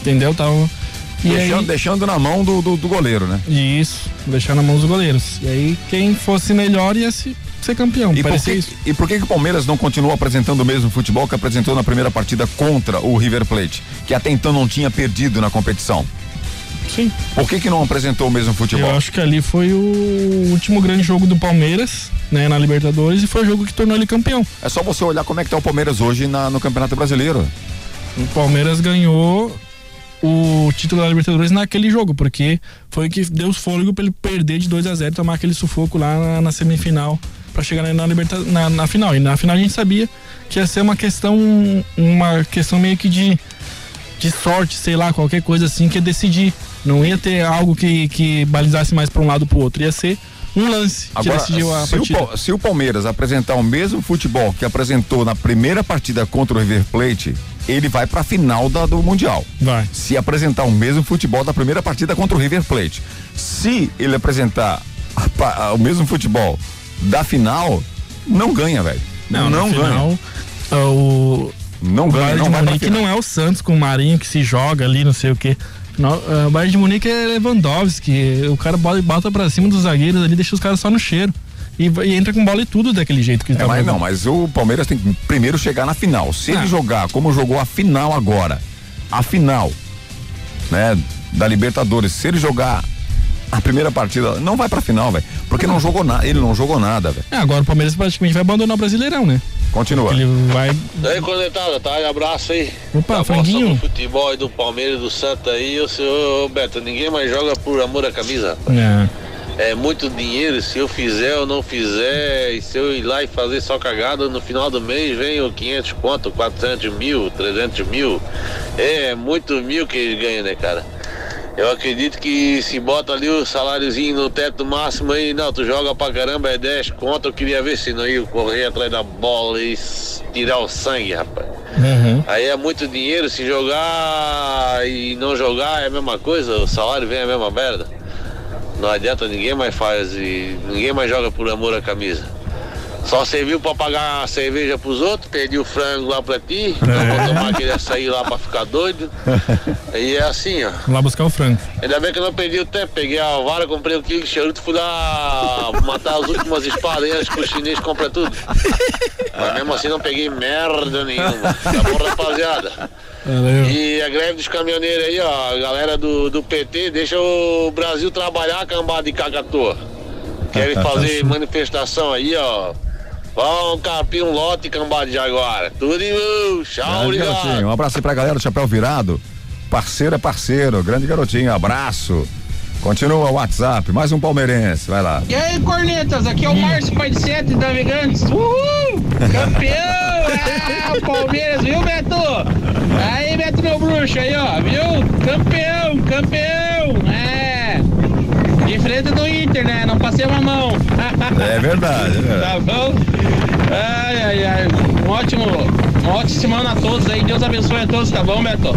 Entendeu? Tavam, e Deixando, aí, deixando na mão do, do, do goleiro, né? Isso, deixar na mão dos goleiros. E aí quem fosse melhor ia se, ser campeão. E por, que, isso. e por que, que o Palmeiras não continua apresentando o mesmo futebol que apresentou na primeira partida contra o River Plate, que até então não tinha perdido na competição? Sim. Por que, que não apresentou o mesmo futebol? Eu acho que ali foi o último grande jogo do Palmeiras, né, na Libertadores, e foi o jogo que tornou ele campeão. É só você olhar como é que tá o Palmeiras hoje na- no Campeonato Brasileiro. O Palmeiras ganhou o título da Libertadores naquele jogo, porque foi o que deu os fôlego pra ele perder de 2 a 0 tomar aquele sufoco lá na, na semifinal pra chegar na, na, liberta, na, na final. E na final a gente sabia que ia ser uma questão, uma questão meio que de, de sorte, sei lá, qualquer coisa assim que ia decidir. Não ia ter algo que, que balizasse mais pra um lado ou pro outro, ia ser um lance que Agora, decidiu a se o, partida. Pal- se o Palmeiras apresentar o mesmo futebol que apresentou na primeira partida contra o River Plate, ele vai pra final da- do Mundial. Vai. Se apresentar o mesmo futebol da primeira partida contra o River Plate. Se ele apresentar a a- o mesmo futebol da final, não ganha, velho. Não, na ganha. final, ah, o Não o ganha, Bayern não vai Munique não é o Santos com o Marinho que se joga ali, não sei o quê. Não, ah, o Bayern de Munique é Lewandowski. O cara bota, pra cima dos zagueiros ali, deixa os caras só no cheiro. e, e entra com bola e tudo daquele jeito que É, tá mas jogando. não, mas o Palmeiras tem que primeiro chegar na final. Se ele jogar como jogou a final agora, a final, né, da Libertadores, se ele jogar a primeira partida, não vai pra final, velho, porque não jogou nada, ele não jogou nada, velho. É, agora o Palmeiras praticamente vai abandonar o Brasileirão, né? Continua. Ele vai. Daí, cornetada, tá? Um abraço aí. Opa, tá franguinho. do futebol aí do Palmeiras e do Santa aí, ô senhor Beto, ninguém mais joga por amor à camisa. É. É muito dinheiro, se eu fizer ou não fizer, e se eu ir lá e fazer só cagada, no final do mês vem o 500 conto, 400 mil, 300 mil. É, muito mil que eles ganham, né, cara? Eu acredito que se bota ali o saláriozinho no teto máximo aí, não, tu joga pra caramba, é 10 conto, eu queria ver se não ia correr atrás da bola e tirar o sangue, rapaz. Aí é muito dinheiro, se jogar e não jogar é a mesma coisa, o salário vem a mesma merda. Não adianta, ninguém mais faz e ninguém mais joga por amor à camisa. Só serviu pra pagar a cerveja pros outros, perdi o frango lá pra ti, não vou tomar aquele açaí lá pra ficar doido. E é assim, ó. Lá buscar o frango. Ainda bem que eu não perdi o tempo, peguei a vara, comprei um quilo de charuto, fui lá matar as últimas espadas que o chinês compra tudo. Mas mesmo assim não peguei merda nenhuma. Tá bom, rapaziada? E a greve dos caminhoneiros aí, ó, a galera do, do PT, deixa o Brasil trabalhar, cambada de cacatoa. Querem fazer manifestação aí, ó. Vão capir um lote, cambada de agora. Tudo em mão. Tchau, Grande obrigado. garotinho, um abraço aí pra galera do Chapéu Virado. Parceiro é parceiro, grande garotinho, abraço. Continua o WhatsApp, mais um palmeirense, vai lá. E aí, cornetas, aqui é o Márcio Pai de Sete Navegantes. Uhul! Campeão! Ah, Palmeiras, viu, Beto? Aí, Beto, meu bruxo, aí, ó, viu? Campeão, campeão! É! Diferente do Inter, né? Não passei uma mão. É verdade, é verdade. Tá bom? Ai, ai, ai. Um ótimo, uma ótima semana a todos aí. Deus abençoe a todos, tá bom, Beto?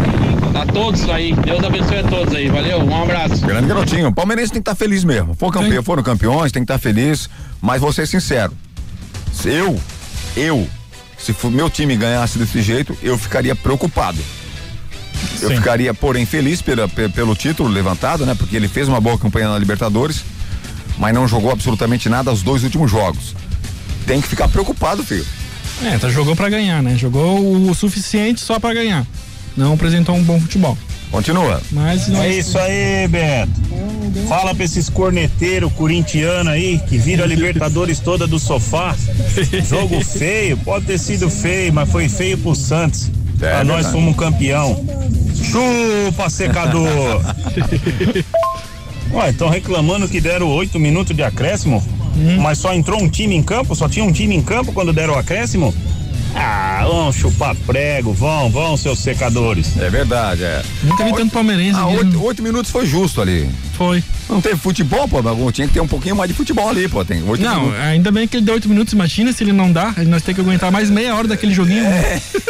A todos aí. Deus abençoe a todos aí. Valeu, um abraço. Grande garotinho. O palmeirense tem que estar feliz mesmo. For campeão, foram campeões, tem que estar feliz. Mas vou ser sincero. Se eu, eu, se meu time ganhasse desse jeito, eu ficaria preocupado. Eu Sim. ficaria, porém, feliz pela- pe- pelo título levantado, né? Porque ele fez uma boa campanha na Libertadores, mas não jogou absolutamente nada os dois últimos jogos. Tem que ficar preocupado, filho. É, tá, jogou pra ganhar, né? Jogou o suficiente só pra ganhar. Não apresentou um bom futebol. Continua. Mas não É isso aí, Beto. Fala pra esses corneteiros corintianos aí que viram a Libertadores toda do sofá. Jogo feio, pode ter sido feio, mas foi feio pro Santos. Pra nós verdade. fomos um campeão. Chupa, secador! Ué, estão reclamando que deram oito minutos de acréscimo, mas só entrou um time em campo? Só tinha um time em campo quando deram o acréscimo? Ah, vão chupar prego, vão, vão, seus secadores. É verdade, é. Nunca vi tanto palmeirense. Ah, oito, né? oito minutos foi justo ali. Foi. Não teve futebol, pô, tinha que ter um pouquinho mais de futebol ali, pô. Tem Não, minutos. ainda bem que ele deu oito minutos. Imagina se ele não dá, nós temos que aguentar mais meia hora daquele joguinho.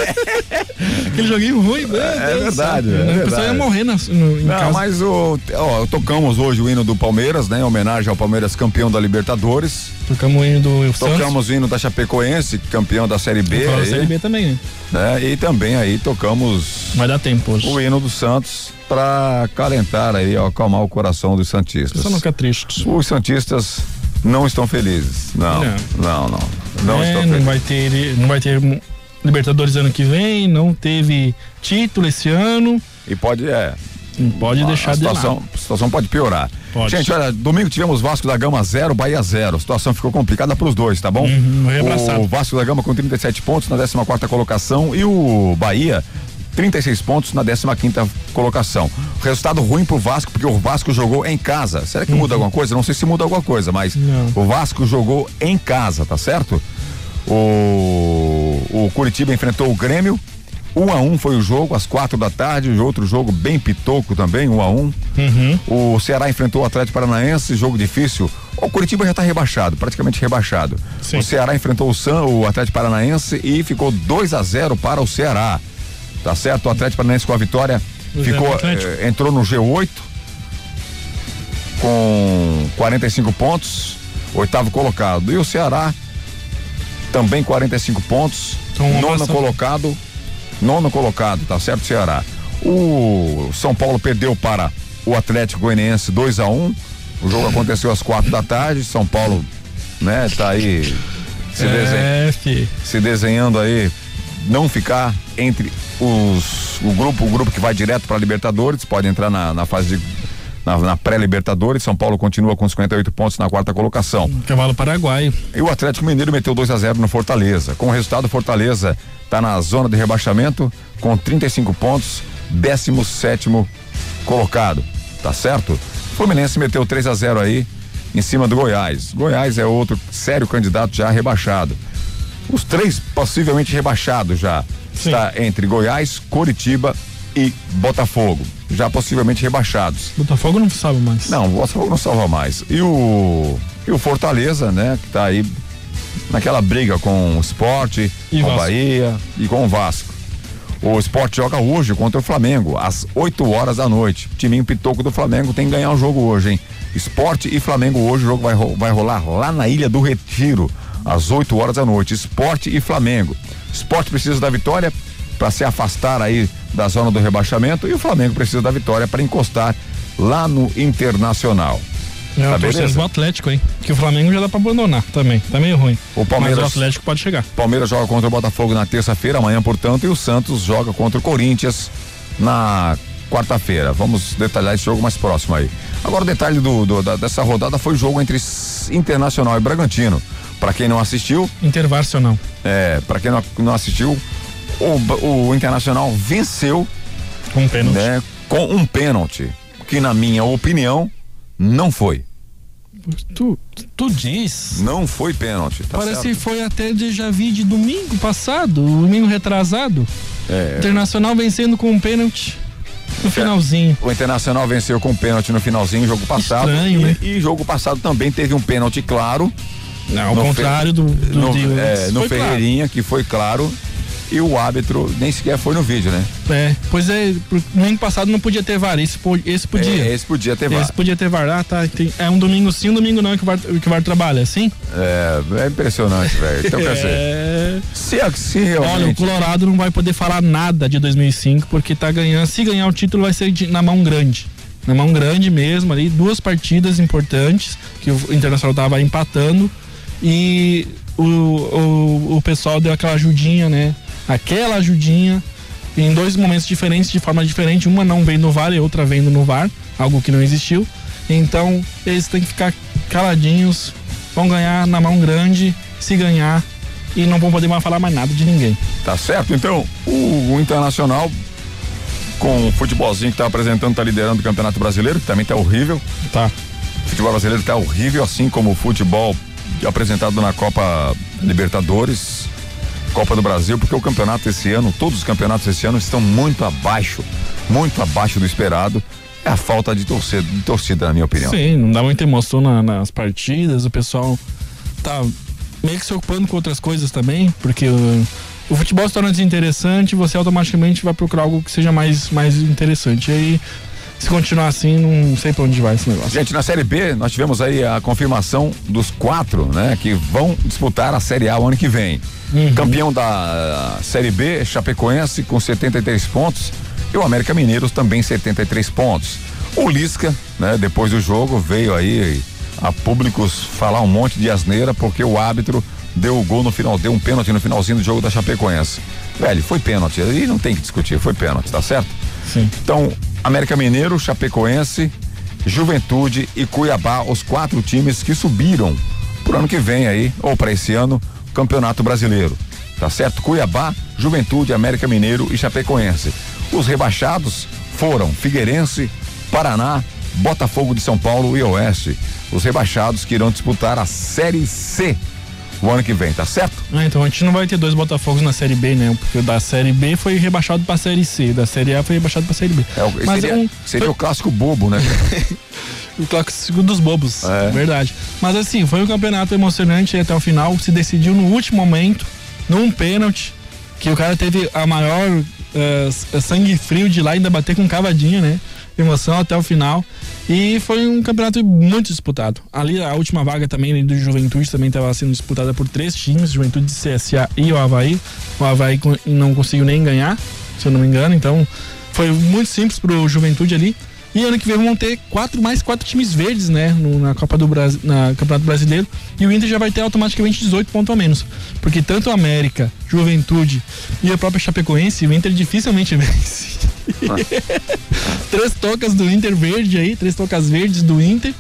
Aquele joguinho ruim, meu É Deus verdade, é O pessoal verdade. ia morrer na, no, em Não, casa. mas o, ó, tocamos hoje o hino do Palmeiras, né? Em homenagem ao Palmeiras campeão da Libertadores. Tocamos o hino do Santos. Tocamos o hino da Chapecoense, campeão da Série B. Aí, Série B também, né? né? E também aí tocamos Vai dar tempo hoje. o hino do Santos pra calentar aí, ó, acalmar o coração dos Santistas. Só não triste. Os Santistas não estão felizes. Não, Não. não, não. Não, É, estão não felizes. vai ter, não vai ter Libertadores ano que vem, não teve título esse ano. E pode, é. Pode a, deixar a de situação, lado. a situação pode piorar. Pode. Gente, olha, domingo tivemos Vasco da Gama 0, Bahia 0. A situação ficou complicada para os dois, tá bom? Uhum, o Vasco da Gama com 37 pontos na 14 quarta colocação e o Bahia 36 pontos na 15 quinta colocação. Resultado ruim pro Vasco porque o Vasco jogou em casa. Será que muda alguma coisa? Não sei se muda alguma coisa, mas Uhum. Não. o Vasco jogou em casa, tá certo? O, o Curitiba enfrentou o Grêmio. Um a um foi o jogo, às quatro da tarde. O outro jogo bem pitoco também, um a um. Uhum. O Ceará enfrentou o Atlético Paranaense, jogo difícil. O Curitiba já está rebaixado, praticamente rebaixado. Sim. O Ceará enfrentou o San, o Atlético Paranaense e ficou 2 a 0 para o Ceará. Tá certo? O Atlético Paranaense com a vitória O ficou eh, entrou no G8 com 45 pontos, oitavo colocado. E o Ceará também 45 pontos, Então, um nono colocado, nono colocado, tá certo, Ceará. O São Paulo perdeu para o Atlético Goianiense 2 a 1 O jogo aconteceu às quatro da tarde. São Paulo né? Tá aí se, É, desen- se desenhando aí não ficar entre os o grupo o grupo que vai direto para Libertadores pode entrar na, na fase de na, na pré-Libertadores. São Paulo continua com 58 pontos na quarta colocação. Cavalo paraguaio. E o Atlético Mineiro meteu 2 a 0 no Fortaleza. Com o resultado, Fortaleza está na zona de rebaixamento com 35 pontos, 17 colocado. Tá certo? Fluminense meteu 3 a 0 aí em cima do Goiás. Goiás é outro sério candidato já rebaixado. Os três possivelmente rebaixados já. Está entre Goiás, Coritiba e Botafogo. Já possivelmente rebaixados. Botafogo não sabe mais. Não, Botafogo não salva mais. E o e o Fortaleza, né, que tá aí naquela briga com o Sport, E com o Vasco. Bahia e com o Vasco. O Sport joga hoje contra o Flamengo, às 8 horas da noite. O timinho pitoco do Flamengo tem que ganhar o jogo hoje, hein? Sport e Flamengo hoje, o jogo vai, vai rolar lá na Ilha do Retiro, às 8 horas da noite. Sport e Flamengo. Sport precisa da vitória para se afastar aí da zona do rebaixamento e o Flamengo precisa da vitória para encostar lá no Internacional. É, Tá torcendo do Atlético, hein? Que o Flamengo já dá pra abandonar também. Tá meio ruim. O Palmeiras- Mas o Atlético pode chegar. Palmeiras joga contra o Botafogo na terça-feira, amanhã, portanto, e o Santos joga contra o Corinthians na quarta-feira. Vamos detalhar esse jogo mais próximo aí. Agora o detalhe do, do- da- dessa rodada foi o jogo entre Internacional e Bragantino. Para quem não assistiu, Intervarcional. é, para quem não, não assistiu, o, o Internacional venceu com um pênalti. Né, com um pênalti, que na minha opinião não foi. Tu, tu diz. Não foi pênalti, tá Parece certo? que foi até déjà vu de domingo passado, domingo retrasado. É. Internacional vencendo com um pênalti no finalzinho. O Internacional venceu com pênalti no finalzinho, jogo passado. Estranho, e, né? e jogo passado também teve um pênalti claro. Não, ao No contrário do, do no, de é, no Foi claro. Ferreirinha, que foi claro. E o árbitro nem sequer foi no vídeo, né? É, pois é, pro- domingo passado não podia ter VAR, esse, esse podia. É, esse podia ter VAR. Esse podia ter VAR. Ah, tá. tem- é um domingo sim, um domingo não que o VAR, que o VAR trabalha, assim? É, é impressionante, velho. Então, quer dizer, É. se, se Olha, o realmente. Colorado não vai poder falar nada de 2005 porque tá ganhando. Se ganhar o título, vai ser de- na mão grande. Na mão grande mesmo, ali, duas partidas importantes que o Internacional tava empatando e o, o, o pessoal deu aquela ajudinha, né? Aquela ajudinha em dois momentos diferentes, de forma diferente. Uma não vem no VAR e outra vendo no VAR, algo que não existiu. Então, eles têm que ficar caladinhos, vão ganhar na mão grande, se ganhar, e não vão poder mais falar mais nada de ninguém. Tá certo? Então, o, o Internacional, com o futebolzinho que tá apresentando, tá liderando o Campeonato Brasileiro, que também tá horrível. Tá. O futebol brasileiro tá horrível, assim como o futebol apresentado na Copa Libertadores, Copa do Brasil, porque o campeonato esse ano, todos os campeonatos esse ano estão muito abaixo, muito abaixo do esperado. É a falta de torcida, de torcida, na minha opinião. Sim, não dá muita emoção na- nas partidas, o pessoal tá meio que se ocupando com outras coisas também, porque o, o futebol se torna desinteressante, você automaticamente vai procurar algo que seja mais, mais interessante. E aí, se continuar assim, não sei pra onde vai esse negócio. Gente, na Série B, nós tivemos aí a confirmação dos quatro, né, que vão disputar a Série A o ano que vem. Campeão da Série B, Chapecoense, com 73 pontos. E o América Mineiros também 73 pontos. O Lisca, né, depois do jogo, veio aí a públicos falar um monte de asneira, porque o árbitro deu o gol no final, deu um pênalti no finalzinho do jogo da Chapecoense. Velho, foi pênalti. Aí não tem que discutir, foi pênalti, tá certo? Sim. Então, América Mineiro, Chapecoense, Juventude e Cuiabá, os quatro times que subiram pro ano que vem aí, ou para esse ano, Campeonato Brasileiro. Tá certo? Cuiabá, Juventude, América Mineiro e Chapecoense. Os rebaixados foram Figueirense, Paraná, Botafogo de São Paulo e Oeste. Os rebaixados que irão disputar a Série C o ano que vem, tá certo? Ah, então a gente não vai ter dois Botafogos na Série B, né? Porque o da Série B foi rebaixado pra Série C, da Série A foi rebaixado pra Série B. É, o- Mas seria, um- seria o clássico bobo, né? O clássico dos bobos, É. verdade. Mas assim, foi um campeonato emocionante até o final, se decidiu no último momento, num pênalti, que o cara teve a maior s- sangue frio de lá ainda bater com cavadinha, né? Emoção até o final. E foi um campeonato muito disputado. Ali a última vaga também do Juventude também estava sendo disputada por três times, Juventude, CSA e o Havaí. O Havaí não conseguiu nem ganhar, se eu não me engano. Então foi muito simples pro Juventude ali. E ano que vem vão ter quatro mais quatro times verdes, né? no- na Copa do Brasil, na Campeonato Brasileiro. E o Inter já vai ter automaticamente 18 pontos a menos. Porque tanto a América, Juventude e a própria Chapecoense, o Inter dificilmente vence. três tocas do Inter verde aí, três tocas verdes do Inter.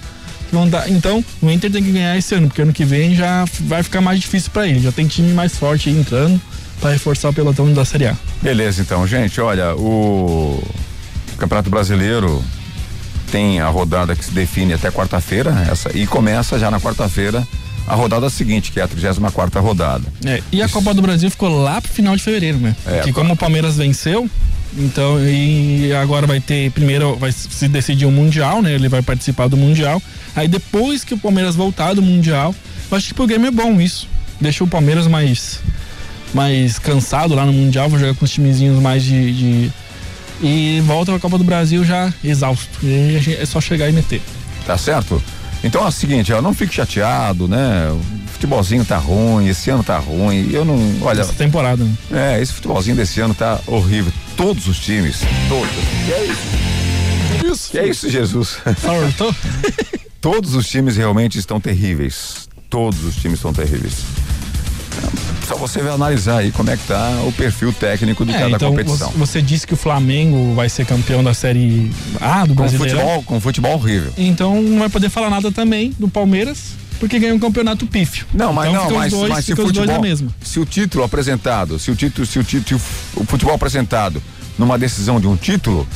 Vão dar, então, o Inter tem que ganhar esse ano, porque ano que vem já vai ficar mais difícil pra ele. Já tem time mais forte aí entrando pra reforçar o pelotão da Série A. Beleza, então, gente, olha, o Campeonato Brasileiro tem a rodada que se define até quarta-feira, essa, e começa já na quarta-feira a rodada seguinte, que é a 34 quarta rodada. É, e a Copa do Brasil ficou lá pro final de fevereiro, né? É, que como o Palmeiras venceu, então e agora vai ter primeiro vai se decidir o mundial, né? Ele vai participar do mundial. Aí depois que o Palmeiras voltar do mundial, eu acho que pro Grêmio é bom isso. Deixa o Palmeiras mais mais cansado lá no mundial, vou jogar com os timezinhos mais de, de- e volta pra Copa do Brasil já exausto. E é só chegar e meter. Tá certo? Então é o seguinte, ó, não fique chateado, né? O futebolzinho tá ruim, esse ano tá ruim. Eu não. Olha. Essa temporada. né? É, esse futebolzinho desse ano tá horrível. Todos os times. Todos. Que é isso? Isso. Que é isso, Jesus? Todos os times realmente estão terríveis. Todos os times estão terríveis. Só você vai analisar aí como é que tá o perfil técnico de É, cada então competição. você- você disse que o Flamengo vai ser campeão da Série A do Com Brasileirão. futebol, com futebol horrível. Então não vai poder falar nada também do Palmeiras, porque ganhou um campeonato pífio. Não, mas então, não, mas, dois, mas se dois futebol, se o título apresentado, se o título, se o título, o futebol apresentado numa decisão de um título,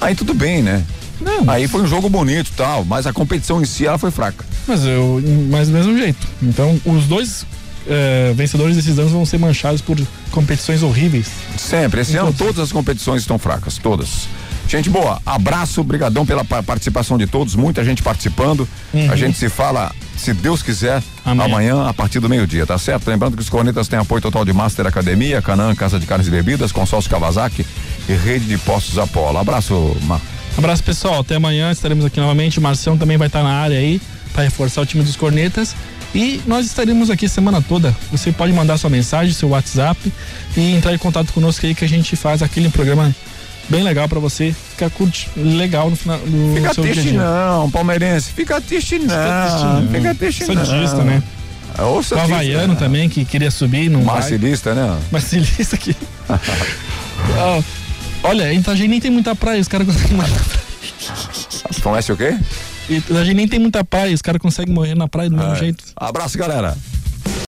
aí tudo bem, né? Não. Aí foi um jogo bonito e tal, mas a competição em si ela foi fraca. Mas eu, mas do mesmo jeito. Então os dois eh, vencedores desses anos vão ser manchados por competições horríveis. Sempre, esse ano todas as competições estão fracas, todas. Gente boa, abraço, brigadão pela pa- participação de todos, muita gente participando. Uhum. A gente se fala, se Deus quiser, amanhã, a partir do meio-dia, tá certo? Lembrando que os cornetas têm apoio total de Master Academia, Canã, Casa de Carnes e Bebidas, Consórcio Kawasaki e Rede de Postos Apolo. Abraço, Mar. Abraço pessoal, até amanhã estaremos aqui novamente. O Marcião também vai estar na área aí para reforçar o time dos cornetas. E nós estaremos aqui semana toda. Você pode mandar sua mensagem, seu WhatsApp e entrar em contato conosco aí que a gente faz aquele programa bem legal para você ficar curte legal no final do Fica seu triste dia. não, palmeirense, fica triste não, fica triste não. Santista, né? Ô, O Santista, Havaiano né? também, que queria subir, não vai. Marcelista, né? Marcelista aqui. Ó, olha, em Itajaí nem tem muita praia, os caras conseguem morrer na praia. Conhece o quê? Itajaí nem tem muita praia, os caras conseguem morrer na praia do mesmo Ah, jeito. Abraço, galera.